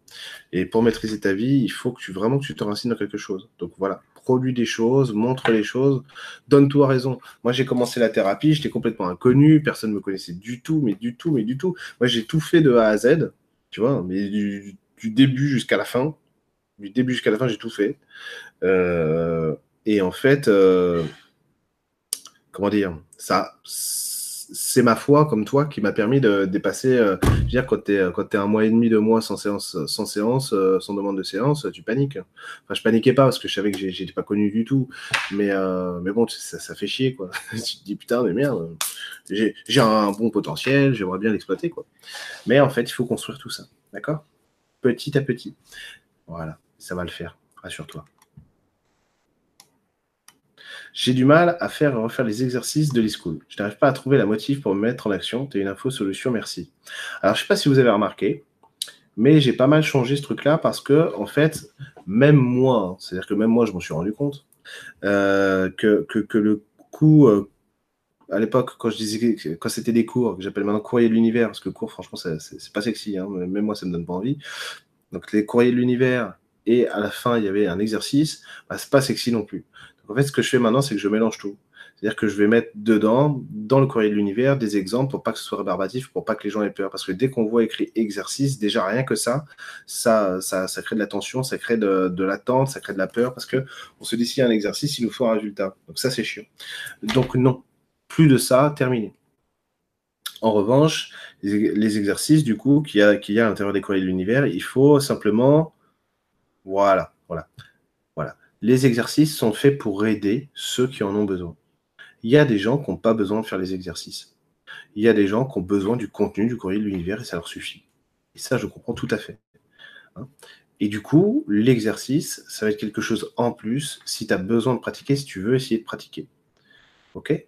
Et pour maîtriser ta vie, il faut que tu vraiment que tu te racines dans quelque chose. Donc voilà, produis des choses, montre les choses, donne-toi raison. Moi, j'ai commencé la thérapie, j'étais complètement inconnu, personne ne me connaissait du tout, mais du tout, mais du tout. Moi, j'ai tout fait de A à Z, tu vois, mais du, début jusqu'à la fin. Du début jusqu'à la fin, j'ai tout fait. Euh, et en fait, euh, comment dire, ça c'est ma foi, comme toi, qui m'a permis de dépasser. Euh, je veux dire, quand tu es, es un mois et demi, deux mois sans séance, sans, séance, euh, sans demande de séance, tu paniques. Enfin, je paniquais pas parce que je savais que j'étais pas connu du tout. Mais, euh, mais bon, ça, ça, fait chier, quoi. *laughs* tu te dis, putain, mais merde, j'ai un bon potentiel, j'aimerais bien l'exploiter, quoi. Mais en fait, il faut construire tout ça. D'accord? Petit à petit. Voilà, ça va le faire, rassure-toi. J'ai du mal à faire refaire les exercices de l'e-school. Je n'arrive pas à trouver la motive pour me mettre en action. Tu une info, solution, merci. Alors, je ne sais pas si vous avez remarqué, mais j'ai pas mal changé ce truc-là parce que, en fait, même moi, c'est-à-dire que même moi, je m'en suis rendu compte, euh, que, que, le coup, euh, à l'époque, quand je disais quand c'était des cours, que j'appelle maintenant courrier de l'univers, parce que cours, franchement, c'est pas sexy, hein, même moi, ça me donne pas envie. Donc, les courriers de l'univers, et à la fin, il y avait un exercice, bah, c'est pas sexy non plus. En fait, ce que je fais maintenant, c'est que je mélange tout. C'est-à-dire que je vais mettre dedans, dans le courrier de l'univers, des exemples pour pas que ce soit rébarbatif, pour pas que les gens aient peur. Parce que dès qu'on voit écrit exercice, déjà rien que ça, ça, ça, crée de la tension, ça crée de, l'attente, ça crée de la peur, parce que on se dit s'il y a un exercice, il nous faut un résultat. Donc ça, c'est chiant. Donc non, plus de ça, terminé. En revanche, les, exercices, du coup, qu'il y y a à l'intérieur des courriers de l'univers, il faut simplement, voilà, voilà les exercices sont faits pour aider ceux qui en ont besoin. Il y a des gens qui n'ont pas besoin de faire les exercices. Il y a des gens qui ont besoin du contenu du courrier de l'univers et ça leur suffit. Et ça, je comprends tout à fait. Hein. et du coup, l'exercice, ça va être quelque chose en plus si tu as besoin de pratiquer, si tu veux essayer de pratiquer. OK?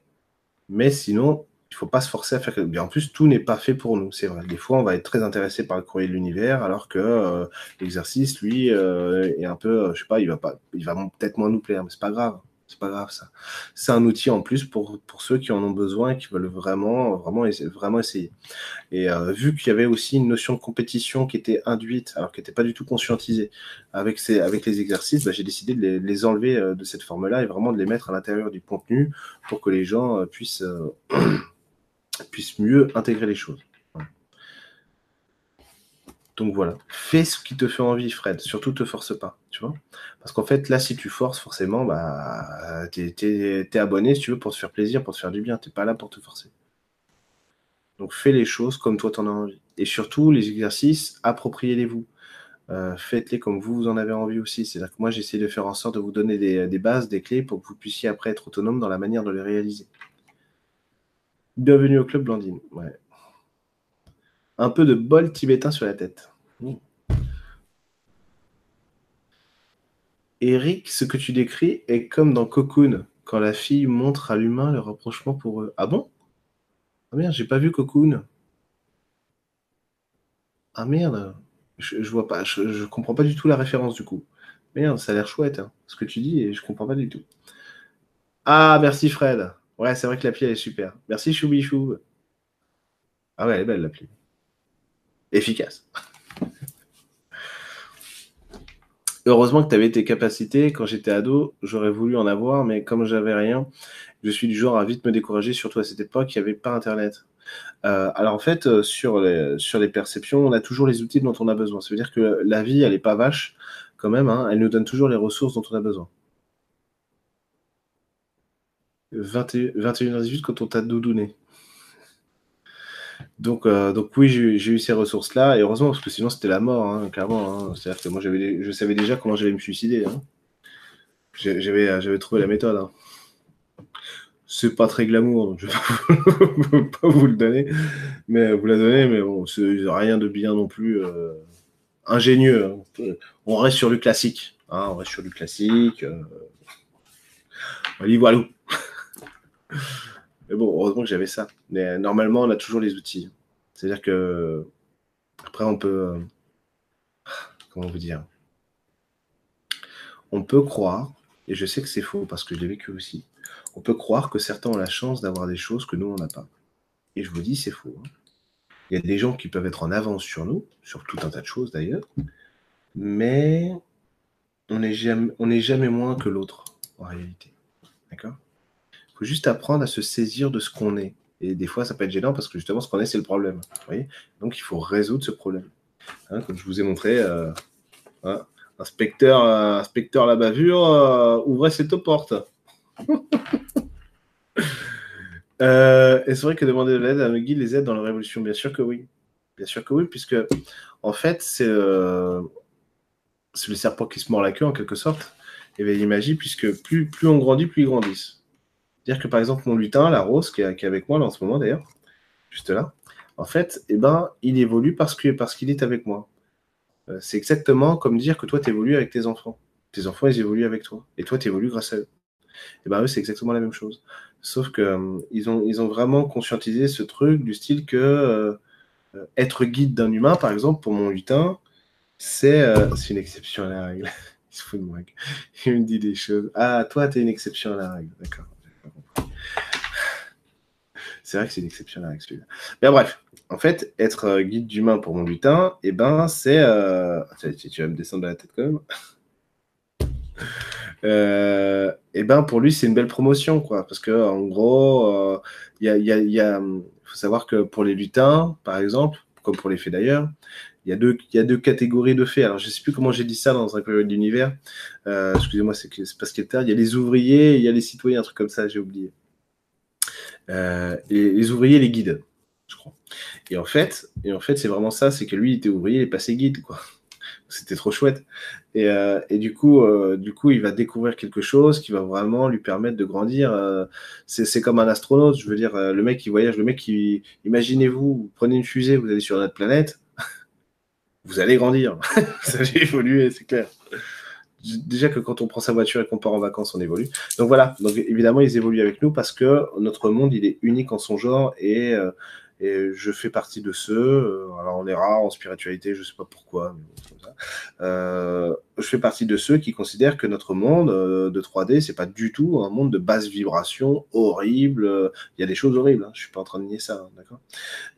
Mais sinon, il faut pas se forcer à faire. En plus, tout n'est pas fait pour nous, c'est vrai. Des fois, on va être très intéressé par le courrier de l'univers, alors que euh, l'exercice, lui, euh, est un peu, euh, je sais pas, il va pas, il va peut-être moins nous plaire, mais c'est pas grave. C'est pas grave ça. C'est un outil en plus pour, pour ceux qui en ont besoin et qui veulent vraiment, vraiment, vraiment essayer. Et vu qu'il y avait aussi une notion de compétition qui était induite, alors qui n'était pas du tout conscientisée avec, ces, avec les exercices, bah, j'ai décidé de les, les enlever de cette forme-là et vraiment de les mettre à l'intérieur du contenu pour que les gens puissent *clears throat* puisse mieux intégrer les choses. Donc voilà, fais ce qui te fait envie, Fred. Surtout, te force pas, tu vois. Parce qu'en fait, là, si tu forces, forcément, bah, t'es es, abonné, si tu veux, pour te faire plaisir, pour te faire du bien. T'es pas là pour te forcer. Donc, fais les choses comme toi, t'en as envie. Et surtout, les exercices, appropriez-les-vous. Euh, faites-les comme vous, vous en avez envie aussi. C'est-à-dire que moi, j'essaie de faire en sorte de vous donner des, des bases, des clés pour que vous puissiez après être autonome dans la manière de les réaliser. Bienvenue au club Blandine. Un peu de bol tibétain sur la tête. Eric, ce que tu décris est comme dans Cocoon, quand la fille montre à l'humain le rapprochement pour eux. Ah bon? Ah merde, j'ai pas vu Cocoon. Ah merde, je, je vois pas, je, comprends pas du tout la référence du coup. Merde, ça a l'air chouette, hein, ce que tu dis, et je comprends pas du tout. Ah, merci Fred. Ouais, c'est vrai que l'appli, elle est super. Merci Choubichou. Ah ouais, elle est belle l'appli. Efficace. Heureusement que tu avais tes capacités. Quand j'étais ado, j'aurais voulu en avoir, mais comme j'avais rien, je suis du genre à vite me décourager, surtout à cette époque, il n'y avait pas Internet. Euh, alors en fait, euh, sur les, sur les perceptions, on a toujours les outils dont on a besoin. Ça veut dire que la vie, elle n'est pas vache quand même. Hein. elle nous donne toujours les ressources dont on a besoin. 21h18 quand on t'a doudouné. Donc, euh, donc oui, j'ai eu ces ressources-là, et heureusement, parce que sinon c'était la mort, hein, clairement. Hein. C'est-à-dire que moi, je savais déjà comment j'allais me suicider. Hein. J'avais trouvé la méthode. C'est pas très glamour, donc je vais *laughs* pas vous le donner, mais vous la donner, mais bon, rien de bien non plus euh, ingénieux. On reste sur du classique. on reste sur du classique. Euh. Mais bon, heureusement que j'avais ça. Mais normalement, on a toujours les outils. C'est-à-dire que après, on peut. Euh, comment vous dire? On peut croire, et je sais que c'est faux parce que je l'ai vécu aussi, on peut croire que certains ont la chance d'avoir des choses que nous, on n'a pas. Et je vous dis, c'est faux. Hein. Il y a des gens qui peuvent être en avance sur nous, sur tout un tas de choses d'ailleurs, mais on n'est jamais, jamais moins que l'autre en réalité. D'accord? Faut juste apprendre à se saisir de ce qu'on est. Et des fois, ça peut être gênant parce que justement, ce qu'on est, c'est le problème. Donc, il faut résoudre ce problème. Hein, comme je vous ai montré, euh, hein, inspecteur, euh, inspecteur la bavure, euh, ouvrez cette porte. *laughs* C'est vrai que demander de l'aide à Meggy les aide dans la révolution, bien sûr que oui. Bien sûr que oui, puisque en fait, c'est le serpent qui se mord la queue en quelque sorte. Et bien, magie, puisque plus, plus on grandit, plus ils grandissent. C'est-à-dire que par exemple, mon lutin, la rose, qui est, avec moi là en ce moment d'ailleurs, juste là, en fait, eh ben, il évolue parce qu'il parce qu'il est avec moi. Euh, c'est exactement comme dire que toi, tu évolues avec tes enfants. Tes enfants, ils évoluent avec toi. Et toi, tu évolues grâce à eux. Et eh ben eux, c'est exactement la même chose. Sauf que euh, ils, ont, vraiment conscientisé ce truc du style que euh, être guide d'un humain, par exemple, pour mon lutin, c'est une exception à la règle. *laughs* il se fout de moi. *laughs* Il me dit des choses. Ah, toi, tu es une exception à la règle. D'accord. C'est vrai que c'est une exception à la règle. Mais bref, en fait, être euh, guide d'humain pour mon lutin, eh ben, c'est. Euh... Tu, vas me descendre de la tête quand même. *laughs* euh, eh ben, pour lui, c'est une belle promotion, quoi. Parce que, en gros, il euh, y, a, y, a, faut savoir que pour les lutins, par exemple, comme pour les fées d'ailleurs, il y, a deux, catégories de fées. Alors, je ne sais plus comment j'ai dit ça dans un période d'univers. Euh, excusez-moi, c'est parce qu'il y a Il y a les ouvriers, il y a les citoyens, un truc comme ça, j'ai oublié. Euh, les ouvriers, les guides je crois. Et en fait, et en fait, c'est vraiment ça, c'est que lui, il était ouvrier, il est passé guide, quoi. *laughs* C'était trop chouette. Et, euh, du coup, du coup, il va découvrir quelque chose qui va vraiment lui permettre de grandir. C'est comme un astronaute, je veux dire, le mec qui voyage, le mec qui, imaginez-vous, vous prenez une fusée, vous allez sur notre planète, vous allez grandir, *laughs* vous allez évoluer, c'est clair. Déjà que quand on prend sa voiture et qu'on part en vacances, on évolue. Donc voilà, donc évidemment, ils évoluent avec nous parce que notre monde, il est unique en son genre et et je fais partie de ceux, euh, alors on est rare en spiritualité, je ne sais pas pourquoi, mais comme ça. Euh, je fais partie de ceux qui considèrent que notre monde euh, de 3D, c'est pas du tout un monde de basse vibration, horrible. Il y a des choses horribles, hein, je suis pas en train de nier ça, hein, d'accord?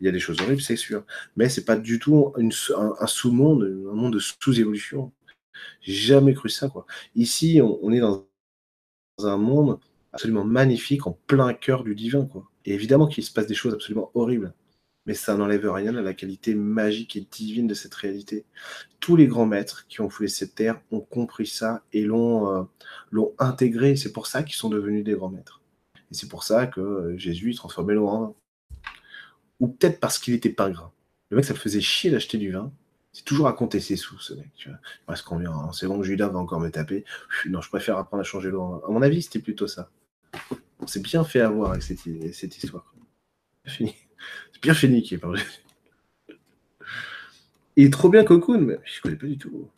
Il y a des choses horribles, c'est sûr. Mais c'est pas du tout une, un, sous-monde, un monde de sous-évolution. J'ai jamais cru ça, quoi. Ici, on, on est dans un monde absolument magnifique, en plein cœur du divin, quoi. Et évidemment qu'il se passe des choses absolument horribles, mais ça n'enlève rien à la qualité magique et divine de cette réalité. Tous les grands maîtres qui ont foulé cette terre ont compris ça et l'ont euh, l'ont intégré. C'est pour ça qu'ils sont devenus des grands maîtres. Et c'est pour ça que Jésus transformait l'eau en vin. Ou peut-être parce qu'il était pas gras. Le mec, ça le faisait chier d'acheter du vin. C'est toujours à compter ses sous, ce mec. Parce qu'on vient, c'est bon que Judas va encore me taper. Non, je préfère apprendre à changer l'eau. À mon avis, c'était plutôt ça. On s'est bien fait avoir avec cette, histoire. C'est bien fini qui est parlé. Il est trop bien Cocoon, mais je connais pas du tout.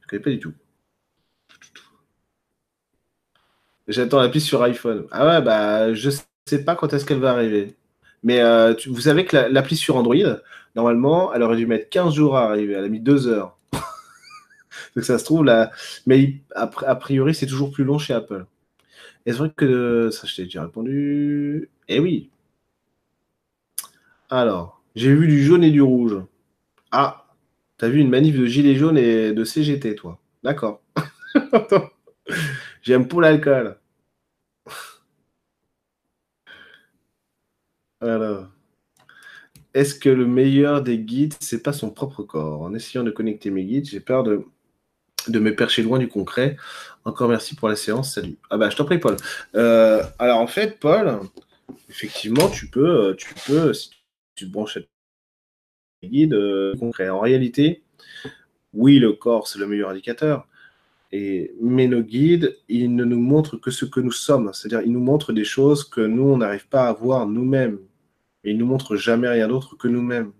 Je connais pas du tout. J'attends la sur iPhone. Ah ouais, bah je sais pas quand est-ce qu'elle va arriver. Mais euh, vous savez que l'appli sur Android, normalement, elle aurait dû mettre 15 jours à arriver. Elle a mis 2 heures. Donc ça se trouve là. Mais a, priori, c'est toujours plus long chez Apple. Est-ce vrai que ça, je t'ai déjà répondu Eh oui. Alors, j'ai vu du jaune et du rouge. Ah, t'as vu une manif de gilets jaunes et de CGT, toi D'accord. *laughs* J'aime pour l'alcool. Alors. Est-ce que le meilleur des guides, c'est pas son propre corps? En essayant de connecter mes guides, j'ai peur de de me percher loin du concret. Encore merci pour la séance. Salut. Ah bah je t'en prie, Paul. Euh, alors en fait, Paul, effectivement, tu peux, euh, tu peux, si tu te branches à guide euh, concret. En réalité, oui, le corps c'est le meilleur indicateur. Et, mais nos guides, ils ne nous montrent que ce que nous sommes. C'est-à-dire, ils nous montrent des choses que nous, on n'arrive pas à voir nous-mêmes. Ils nous montrent jamais rien d'autre que nous-mêmes.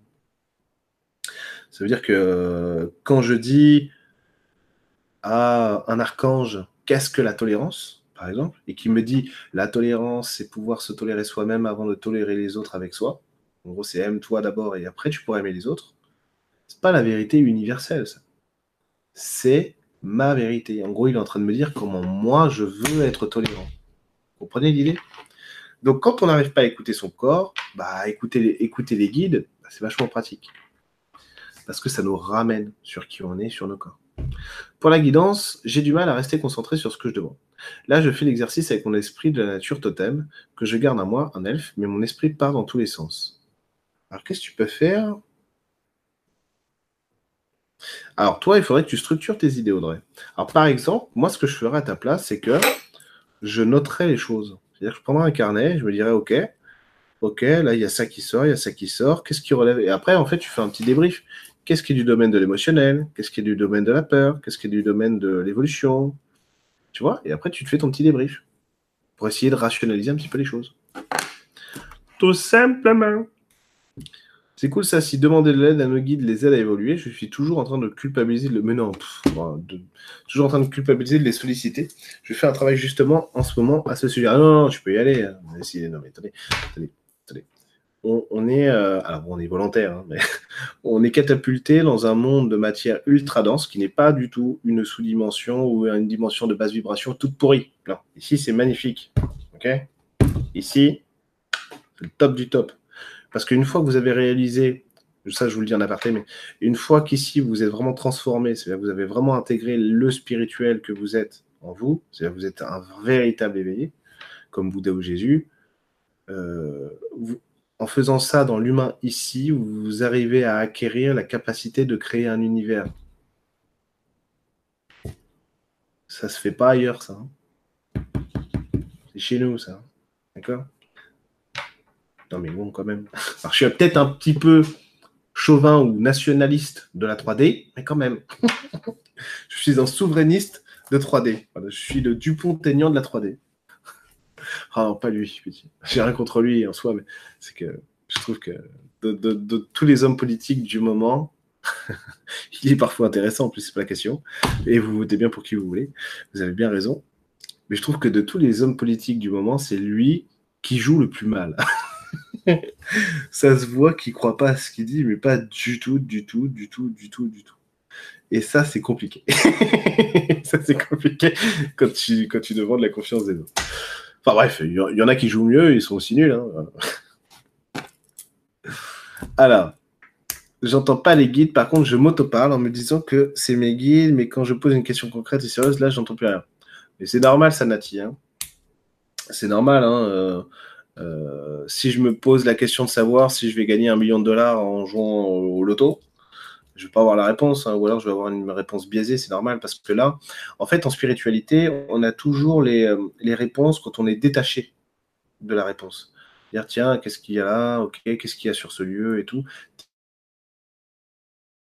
Ça veut dire que quand je dis à un archange qu'est-ce que la tolérance, par exemple, et qui me dit la tolérance, c'est pouvoir se tolérer soi-même avant de tolérer les autres avec soi. En gros, c'est aime-toi d'abord et après tu pourras aimer les autres. C'est pas la vérité universelle, ça. C'est ma vérité. En gros, il est en train de me dire comment moi je veux être tolérant. Vous comprenez l'idée? Donc, quand on n'arrive pas à écouter son corps, bah, écouter, les, guides, bah, c'est vachement pratique. Parce que ça nous ramène sur qui on est, sur nos corps. Pour la guidance, j'ai du mal à rester concentré sur ce que je demande. Là, je fais l'exercice avec mon esprit de la nature totem, que je garde à moi, un elfe, mais mon esprit part dans tous les sens. Alors, qu'est-ce que tu peux faire? Alors, toi, il faudrait que tu structures tes idées, Audrey. Alors, par exemple, moi, ce que je ferais à ta place, c'est que je noterais les choses. C'est-à-dire que je prendrais un carnet, je me dirais, OK, OK, là, il y a ça qui sort, il y a ça qui sort, qu'est-ce qui relève? Et après, en fait, tu fais un petit débrief. Qu'est-ce qui est du domaine de l'émotionnel? Qu'est-ce qui est du domaine de la peur? Qu'est-ce qui est du domaine de l'évolution? Tu vois? Et après, tu te fais ton petit débrief pour essayer de rationaliser un petit peu les choses. Tout simplement. C'est cool ça, si demander de l'aide à nos guides les aide à évoluer, je suis toujours en train de culpabiliser le mais toujours en train de culpabiliser de les solliciter. Je fais un travail justement en ce moment à ce sujet. Ah non, non, tu peux y aller. Hein. non, mais attendez, attendez, attendez. On, est, euh, on est volontaire, hein, mais *laughs* on est catapulté dans un monde de matière ultra dense qui n'est pas du tout une sous-dimension ou une dimension de basse vibration toute pourrie. Ici c'est magnifique. Ici, c'est le top du top. Parce qu'une fois que vous avez réalisé, ça je vous le dis en aparté, mais une fois qu'ici vous êtes vraiment transformé, c'est-à-dire que vous avez vraiment intégré le spirituel que vous êtes en vous, c'est-à-dire que vous êtes un véritable éveillé, comme Bouddha ou Jésus, euh, en faisant ça dans l'humain ici, vous arrivez à acquérir la capacité de créer un univers. Ça se fait pas ailleurs, ça. Hein. C'est chez nous, ça. D'accord? Non, mais bon, quand même. Je suis peut-être un petit peu chauvin ou nationaliste de la 3D, mais quand même. *laughs* je suis un souverainiste de 3D. je suis le Dupont-Aignan de la 3D. Ah non, pas lui, J'ai rien contre lui en soi, mais c'est que je trouve que de, tous les hommes politiques du moment, *laughs* il est parfois intéressant, en plus, c'est pas la question. Et vous votez bien pour qui vous voulez. Vous avez bien raison. Mais je trouve que de tous les hommes politiques du moment, c'est lui qui joue le plus mal. *laughs* ça se voit qu'il croit pas à ce qu'il dit, mais pas du tout, du tout, du tout, du tout, du tout. Et ça, c'est compliqué. *laughs* ça, c'est compliqué quand tu, quand tu demandes la confiance des autres. Enfin bref, il y, en a qui jouent mieux, ils sont aussi nuls. Hein. Alors, j'entends pas les guides, par contre, je m'auto-parle en me disant que c'est mes guides, mais quand je pose une question concrète et sérieuse, là, j'entends plus rien. Mais c'est normal, ça, Nati. Hein. C'est normal. Hein, euh, euh, si je me pose la question de savoir si je vais gagner un million de dollars en jouant au loto, je vais pas avoir la réponse, hein, ou alors je vais avoir une réponse biaisée, c'est normal, parce que là, en fait, en spiritualité, on a toujours les, euh, les réponses quand on est détaché de la réponse. Dire, tiens, qu'est-ce qu'il y a là? Ok, qu'est-ce qu'il y a sur ce lieu et tout.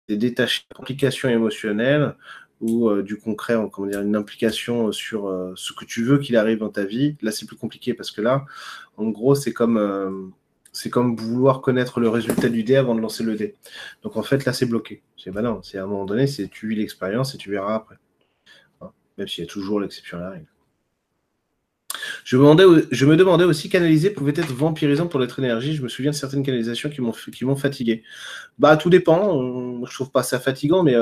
Des détaché d'implication émotionnelle ou euh, du concret, comment dire, une implication sur euh, ce que tu veux qu'il arrive dans ta vie. Là, c'est plus compliqué parce que là, en gros, c'est comme, c'est comme vouloir connaître le résultat du dé avant de lancer le dé. Donc en fait, là, c'est bloqué. C'est non, c'est à un moment donné, c'est tu vis l'expérience et tu verras après. Hein, même s'il y a toujours l'exception à la règle. Je me, demandais, je me demandais aussi canaliser pouvait être vampirisant pour notre énergie. Je me souviens de certaines canalisations qui m'ont fatigué. Bah tout dépend. Je trouve pas ça fatigant, mais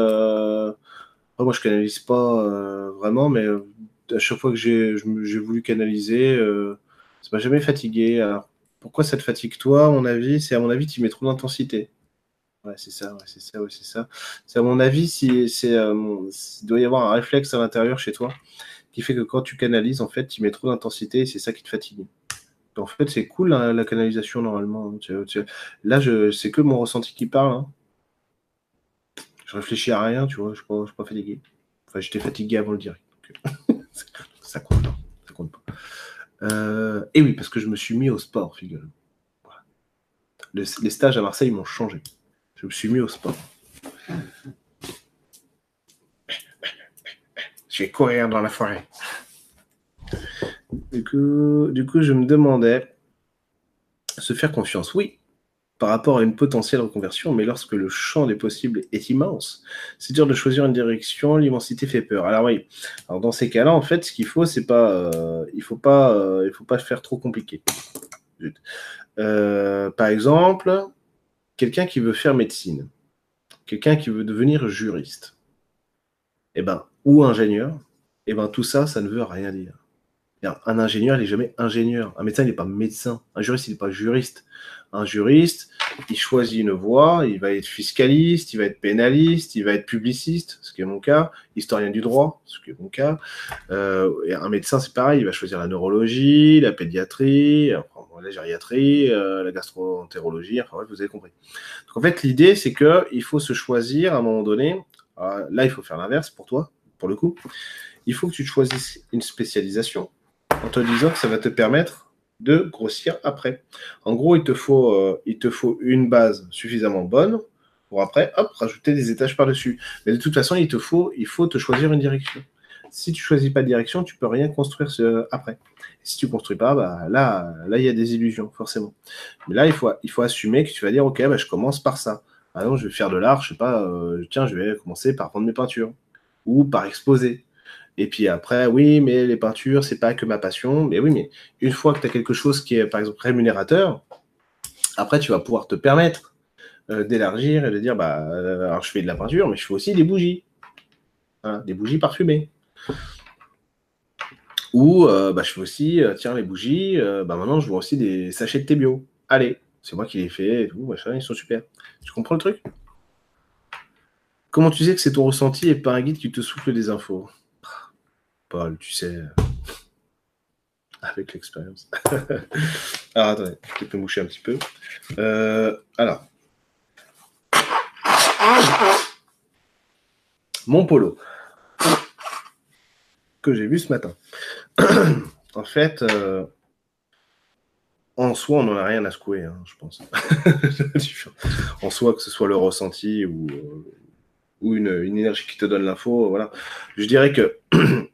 moi, je canalise pas euh, vraiment, mais euh, à chaque fois que j'ai voulu canaliser, euh, ça m'a jamais fatigué. Alors, pourquoi ça te fatigue? Toi, à mon avis C'est à mon avis, tu mets trop d'intensité. Ouais, c'est ça, ouais, c'est ça, ouais, c'est ça. C'est à mon avis, si, c'est, il doit y avoir un réflexe à l'intérieur chez toi qui fait que quand tu canalises, en fait, tu mets trop d'intensité et c'est ça qui te fatigue. En fait, c'est cool hein, la canalisation normalement. Là, je, c'est que mon ressenti qui parle. Hein je réfléchis à rien, tu vois, je ne suis, pas fatigué. Enfin, j'étais fatigué avant le direct. pas. *laughs* Ça compte. Euh, et oui, parce que je me suis mis au sport, figure. les stages à Marseille m'ont changé. Je me suis mis au sport. Je vais courir dans la forêt. Du coup, je me demandais se faire confiance. Oui, par rapport à une potentielle reconversion, mais lorsque le champ des possibles est immense, c'est dur de choisir une direction, l'immensité fait peur. Alors oui, dans ces cas-là, en fait, ce qu'il faut, c'est pas, euh, il faut pas, euh, faut pas faire trop compliqué. Euh, par exemple, quelqu'un qui veut faire médecine, quelqu'un qui veut devenir juriste, eh ben, ou ingénieur, eh ben tout ça, ça ne veut rien dire. Un ingénieur, il n'est jamais ingénieur. Un médecin, il n'est pas médecin. Un juriste, il n'est pas juriste. Un juriste, il choisit une voie, il va être fiscaliste, il va être pénaliste, il va être publiciste, ce qui est mon cas, historien du droit, ce qui est mon cas. Euh, un médecin, c'est pareil, il va choisir la neurologie, la pédiatrie, la gériatrie, euh, la gastroentérologie, enfin vous avez compris. Donc en fait, l'idée, c'est qu'il faut se choisir à un moment donné. Ah, là, il faut faire l'inverse pour toi, pour le coup. Il faut que tu choisisses une spécialisation en te disant que ça va te permettre de grossir après. En gros, il te faut, euh, il te faut une base suffisamment bonne pour après, hop, rajouter des étages par-dessus. Mais de toute façon, il te faut, te choisir une direction. Si tu choisis pas de direction, tu peux rien construire après. si tu construis pas, bah, là, là, il y a des illusions, forcément. Mais là, il faut, assumer que tu vas dire, OK, bah, je commence par ça. Par exemple, je vais faire de l'art, je sais pas, euh, tiens, je vais commencer par prendre mes peintures ou par exposer. Et puis après, oui, mais les peintures, c'est pas que ma passion. Mais oui, mais une fois que tu as quelque chose qui est, par exemple, rémunérateur, après, tu vas pouvoir te permettre euh, d'élargir et de dire, bah, euh, alors je fais de la peinture, mais je fais aussi des bougies. des bougies parfumées. Ou euh, bah, je fais aussi, tiens, les bougies, bah, maintenant je vois aussi des sachets de thé bio. Allez, c'est moi qui les fais et tout, machin, ils sont super. Tu comprends le truc? Comment tu sais que c'est ton ressenti et pas un guide qui te souffle des infos? Paul, tu sais, avec l'expérience. *laughs* alors, attendez, je peux moucher un petit peu. Euh, alors. Mon polo. Que j'ai vu ce matin. *clears throat* en fait, euh, en soi, on n'en a rien à secouer, hein, je pense. *laughs* en soi, que ce soit le ressenti ou, euh, ou une, une, énergie qui te donne l'info, voilà. Je dirais que *clears throat*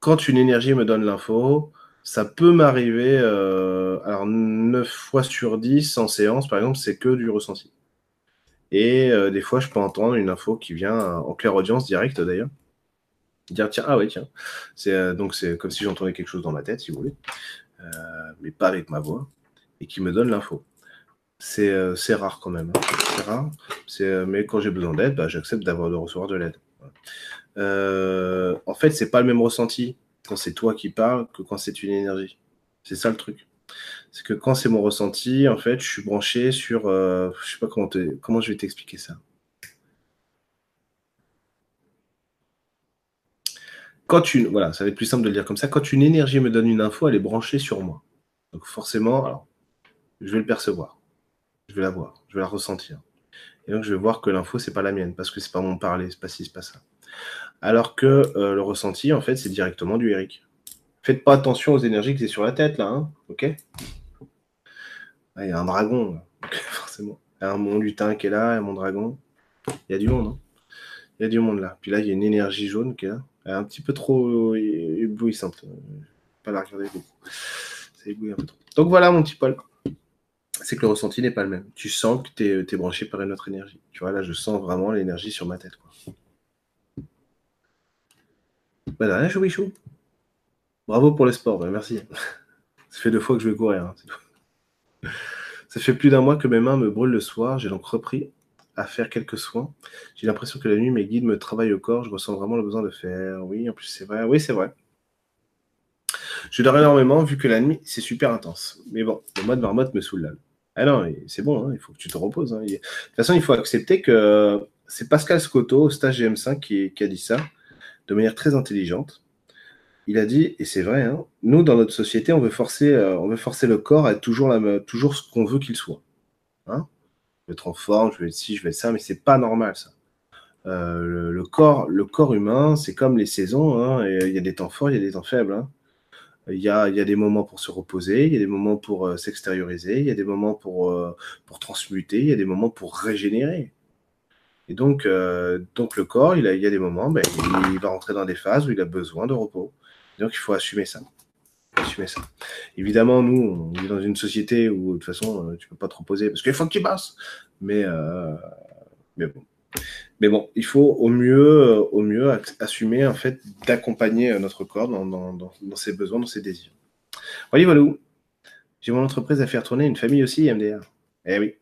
quand une énergie me donne l'info, ça peut m'arriver, euh, alors 9 fois sur 10 en séance, par exemple, c'est que du ressenti. Et euh, des fois, je peux entendre une info qui vient en claire audience directe d'ailleurs. Dire, tiens, ah ouais, tiens. C'est, euh, donc, c'est comme si j'entendais quelque chose dans ma tête, si vous voulez, mais pas avec ma voix, et qui me donne l'info. C'est, rare quand même. Hein. C'est rare. mais quand j'ai besoin d'aide, bah, j'accepte d'avoir de recevoir de l'aide. Euh, en fait, c'est pas le même ressenti quand c'est toi qui parles que quand c'est une énergie. C'est ça le truc. C'est que quand c'est mon ressenti, en fait, je suis branché sur. Euh, je sais pas comment, comment je vais t'expliquer ça. Quand une, voilà, ça va être plus simple de le dire comme ça. Quand une énergie me donne une info, elle est branchée sur moi. Donc forcément, alors, je vais le percevoir, je vais la voir, je vais la ressentir. Et donc je vais voir que l'info c'est pas la mienne parce que c'est pas mon parler, c'est pas ci, c'est pas ça. Alors que euh, le ressenti, en fait, c'est directement du Eric. Faites pas attention aux énergies que c'est sur la tête, là, hein ok? Ah, Il y a un dragon, *laughs* forcément. Il y a un mon lutin qui est là, un mon dragon. Il y a du monde, hein Il y a du monde là. Puis là, il y a une énergie jaune qui est là. Elle est un petit peu trop éblouissante. Pas la regarder beaucoup. Ça éblouit un peu trop. Donc voilà, mon petit Paul. C'est que le ressenti n'est pas le même. Tu sens que tu es, branché par une autre énergie. Tu vois, là, je sens vraiment l'énergie sur ma tête. Bah, Bravo pour le sport, bah, merci. Ça fait deux fois que je vais courir. Hein, Ça fait plus d'un mois que mes mains me brûlent le soir. J'ai donc repris à faire quelques soins. J'ai l'impression que la nuit, mes guides me travaillent au corps. Je ressens vraiment le besoin de faire. Oui, en plus, c'est vrai. Oui, c'est vrai. Je dors énormément vu que la nuit, c'est super intense. Mais bon, le mois de marmotte me saoule là. Ah non, c'est bon, hein, il faut que tu te reposes. Hein. De toute façon, il faut accepter que c'est Pascal Scotto, au stage GM5, qui a dit ça de manière très intelligente. Il a dit, et c'est vrai, hein, nous, dans notre société, on veut forcer, euh, on veut forcer le corps à être toujours, la, toujours ce qu'on veut qu'il soit. Hein je veux être en forme, je veux être ci, je veux être ça, mais c'est pas normal, ça. Euh, le, corps, le corps humain, c'est comme les saisons. Hein, il y a des temps forts, il y a des temps faibles. Hein. Il, y a, des moments pour se reposer, il y a des moments pour euh, s'extérioriser, il y a des moments pour, pour transmuter, il y a des moments pour régénérer. Et donc, euh, donc le corps, il, a, il y a des moments, ben, il, va rentrer dans des phases où il a besoin de repos. donc il faut assumer ça. assumer ça. Évidemment, nous, on vit dans une société où de toute façon, euh, tu peux pas te reposer parce qu'il faut que tu passes. Mais, euh, mais bon. Mais bon, il faut au mieux, au mieux assumer en fait d'accompagner notre corps dans, ses besoins, dans ses désirs. Voyez, voilà. J'ai mon entreprise à faire tourner, une famille aussi, MDR. Eh oui.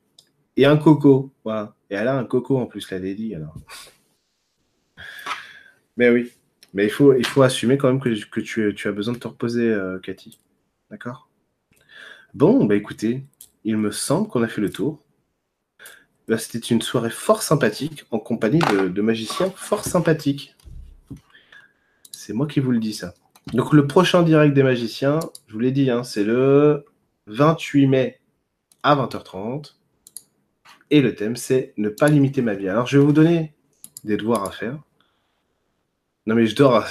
Et un coco. Voilà. Et elle a un coco en plus, la Lady, alors. Mais oui. Mais il faut, il faut assumer quand même que, que tu, tu, as besoin de te reposer, euh, Cathy. D'accord? Bon, bah écoutez, il me semble qu'on a fait le tour. Bah, c'était une soirée fort sympathique en compagnie de, de magiciens fort sympathiques. C'est moi qui vous le dis ça. Donc le prochain direct des magiciens, je vous l'ai dit, hein, c'est le 28 mai à 20h30. Et le thème, c'est ne pas limiter ma vie. Alors je vais vous donner des devoirs à faire. Non mais je dors à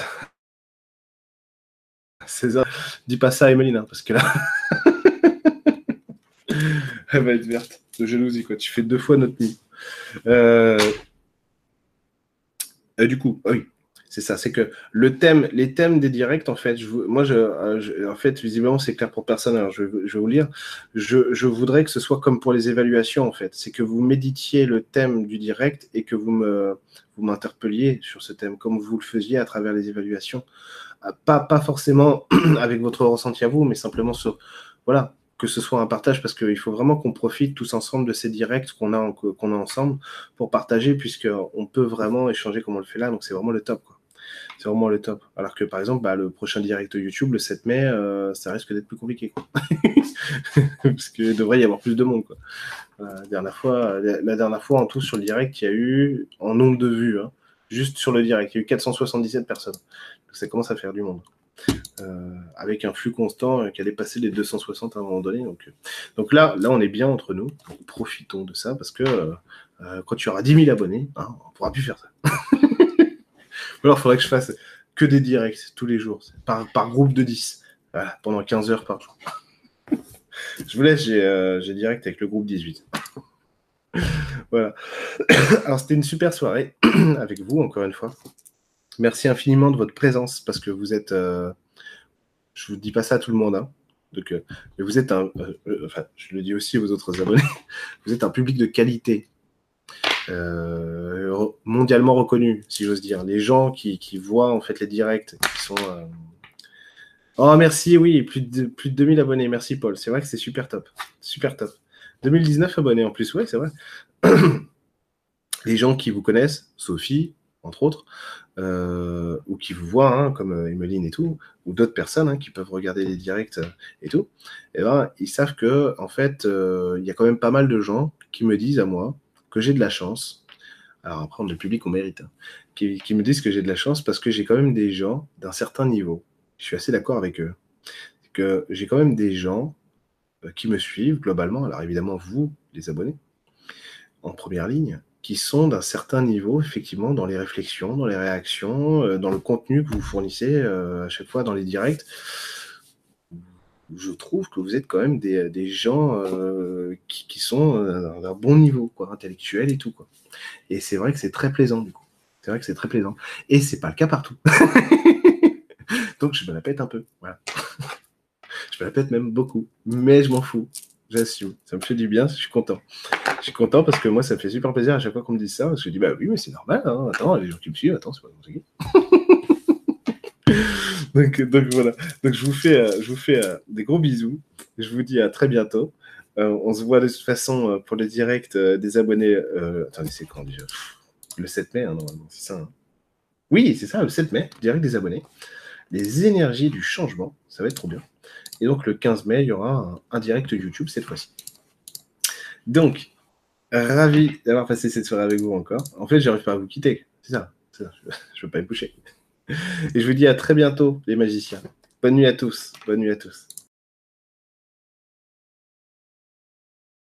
*laughs* 16h. Dis pas ça à Emeline, hein, parce que là, *laughs* elle va être verte de jalousie. Quoi. Tu fais deux fois notre nuit. Euh, du coup, ah oui, c'est ça, c'est que le thème, les thèmes des directs, en fait, je, moi, euh, je, en fait, visiblement, c'est clair pour personne. Alors, je, je vais vous lire. Je, je, voudrais que ce soit comme pour les évaluations, en fait. C'est que vous méditiez le thème du direct et que vous me, vous m'interpelliez sur ce thème, comme vous le faisiez à travers les évaluations. Ah, pas, pas forcément *clears throat* avec votre ressenti à vous, mais simplement sur, voilà, que ce soit un partage, parce qu'il faut vraiment qu'on profite tous ensemble de ces directs qu'on a, qu'on a ensemble pour partager, puisqu'on peut vraiment échanger comme on le fait là. Donc, c'est vraiment le top. Quoi c'est vraiment le top. Alors que par exemple, bah, le prochain direct YouTube, le 7 mai, euh, ça risque d'être plus compliqué. *laughs* Parce qu'il devrait y avoir plus de monde. La, dernière fois, en tout, sur le direct, il y a eu, en nombre de vues, hein, juste sur le direct, il y a eu 477 personnes. Donc ça commence à faire du monde. Euh, avec un flux constant euh, qui allait passer les 260 à un moment donné. Donc, là, on est bien entre nous. profitons de ça parce que quand tu auras 10 000 abonnés, hein, on pourra plus faire ça. *laughs* alors, il faudrait que je fasse que des directs tous les jours, par, par groupe de 10, pendant 15 heures par jour. je vous laisse, euh, j'ai direct avec le groupe 18. voilà. Alors, c'était une super soirée avec vous, encore une fois. Merci infiniment de votre présence parce que vous êtes. Euh, je vous dis pas ça à tout le monde, hein. Donc, euh, mais vous êtes un. enfin, je le dis aussi aux autres abonnés. *laughs* vous êtes un public de qualité. Euh, mondialement reconnu, si j'ose dire. Les gens qui, voient en fait les directs, qui sont. Euh, oh, merci, oui, plus de, plus de 2000 abonnés. Merci, Paul. C'est vrai que c'est super top. Super top. 2019 abonnés en plus, ouais, c'est vrai. *clears throat* les gens qui vous connaissent, Sophie, entre autres, euh, ou qui vous voient, hein, comme Emeline et tout, ou d'autres personnes hein, qui peuvent regarder les directs et tout, et eh ben, ils savent que en fait, il y a quand même pas mal de gens qui me disent à moi, que j'ai de la chance. Alors après, on le public, on mérite. Hein, qui, me disent que j'ai de la chance parce que j'ai quand même des gens d'un certain niveau. Je suis assez d'accord avec eux. Que j'ai quand même des gens euh, qui me suivent globalement. Alors évidemment, vous, les abonnés, en première ligne, qui sont d'un certain niveau, effectivement, dans les réflexions, dans les réactions, euh, dans le contenu que vous fournissez euh, à chaque fois dans les directs je trouve que vous êtes quand même des, gens euh, qui, sont euh, d'un bon niveau, intellectuel et tout. Et c'est vrai que c'est très plaisant, du coup. C'est vrai que c'est très plaisant. Et c'est pas le cas partout. *laughs* Donc je me la pète un peu. *laughs* Je me la pète même beaucoup. Mais je m'en fous. J'assume. Ça me fait du bien, je suis content. Je suis content parce que moi, ça me fait super plaisir à chaque fois qu'on me dit ça. Parce que je dis, bah oui, mais c'est normal. Hein. Attends, les gens qui me suivent, attends, c'est pas *laughs* donc, voilà. Donc je vous fais, euh, je vous fais euh, des gros bisous. Je vous dis à très bientôt. Euh, on se voit de toute façon pour le direct des abonnés. attendez, c'est quand déjà? Le 7 mai, hein, normalement, c'est ça. Hein. oui, c'est ça, le 7 mai, direct des abonnés. Les énergies du changement, ça va être trop bien. Et donc le 15 mai, il y aura un, direct YouTube cette fois-ci. Donc, ravi d'avoir passé cette soirée avec vous encore. En fait, j'arrive pas à vous quitter. C'est ça. ça. *laughs* Je ne veux pas être boucher. Et je vous dis à très bientôt, les magiciens. Bonne nuit à tous. Bonne nuit à tous.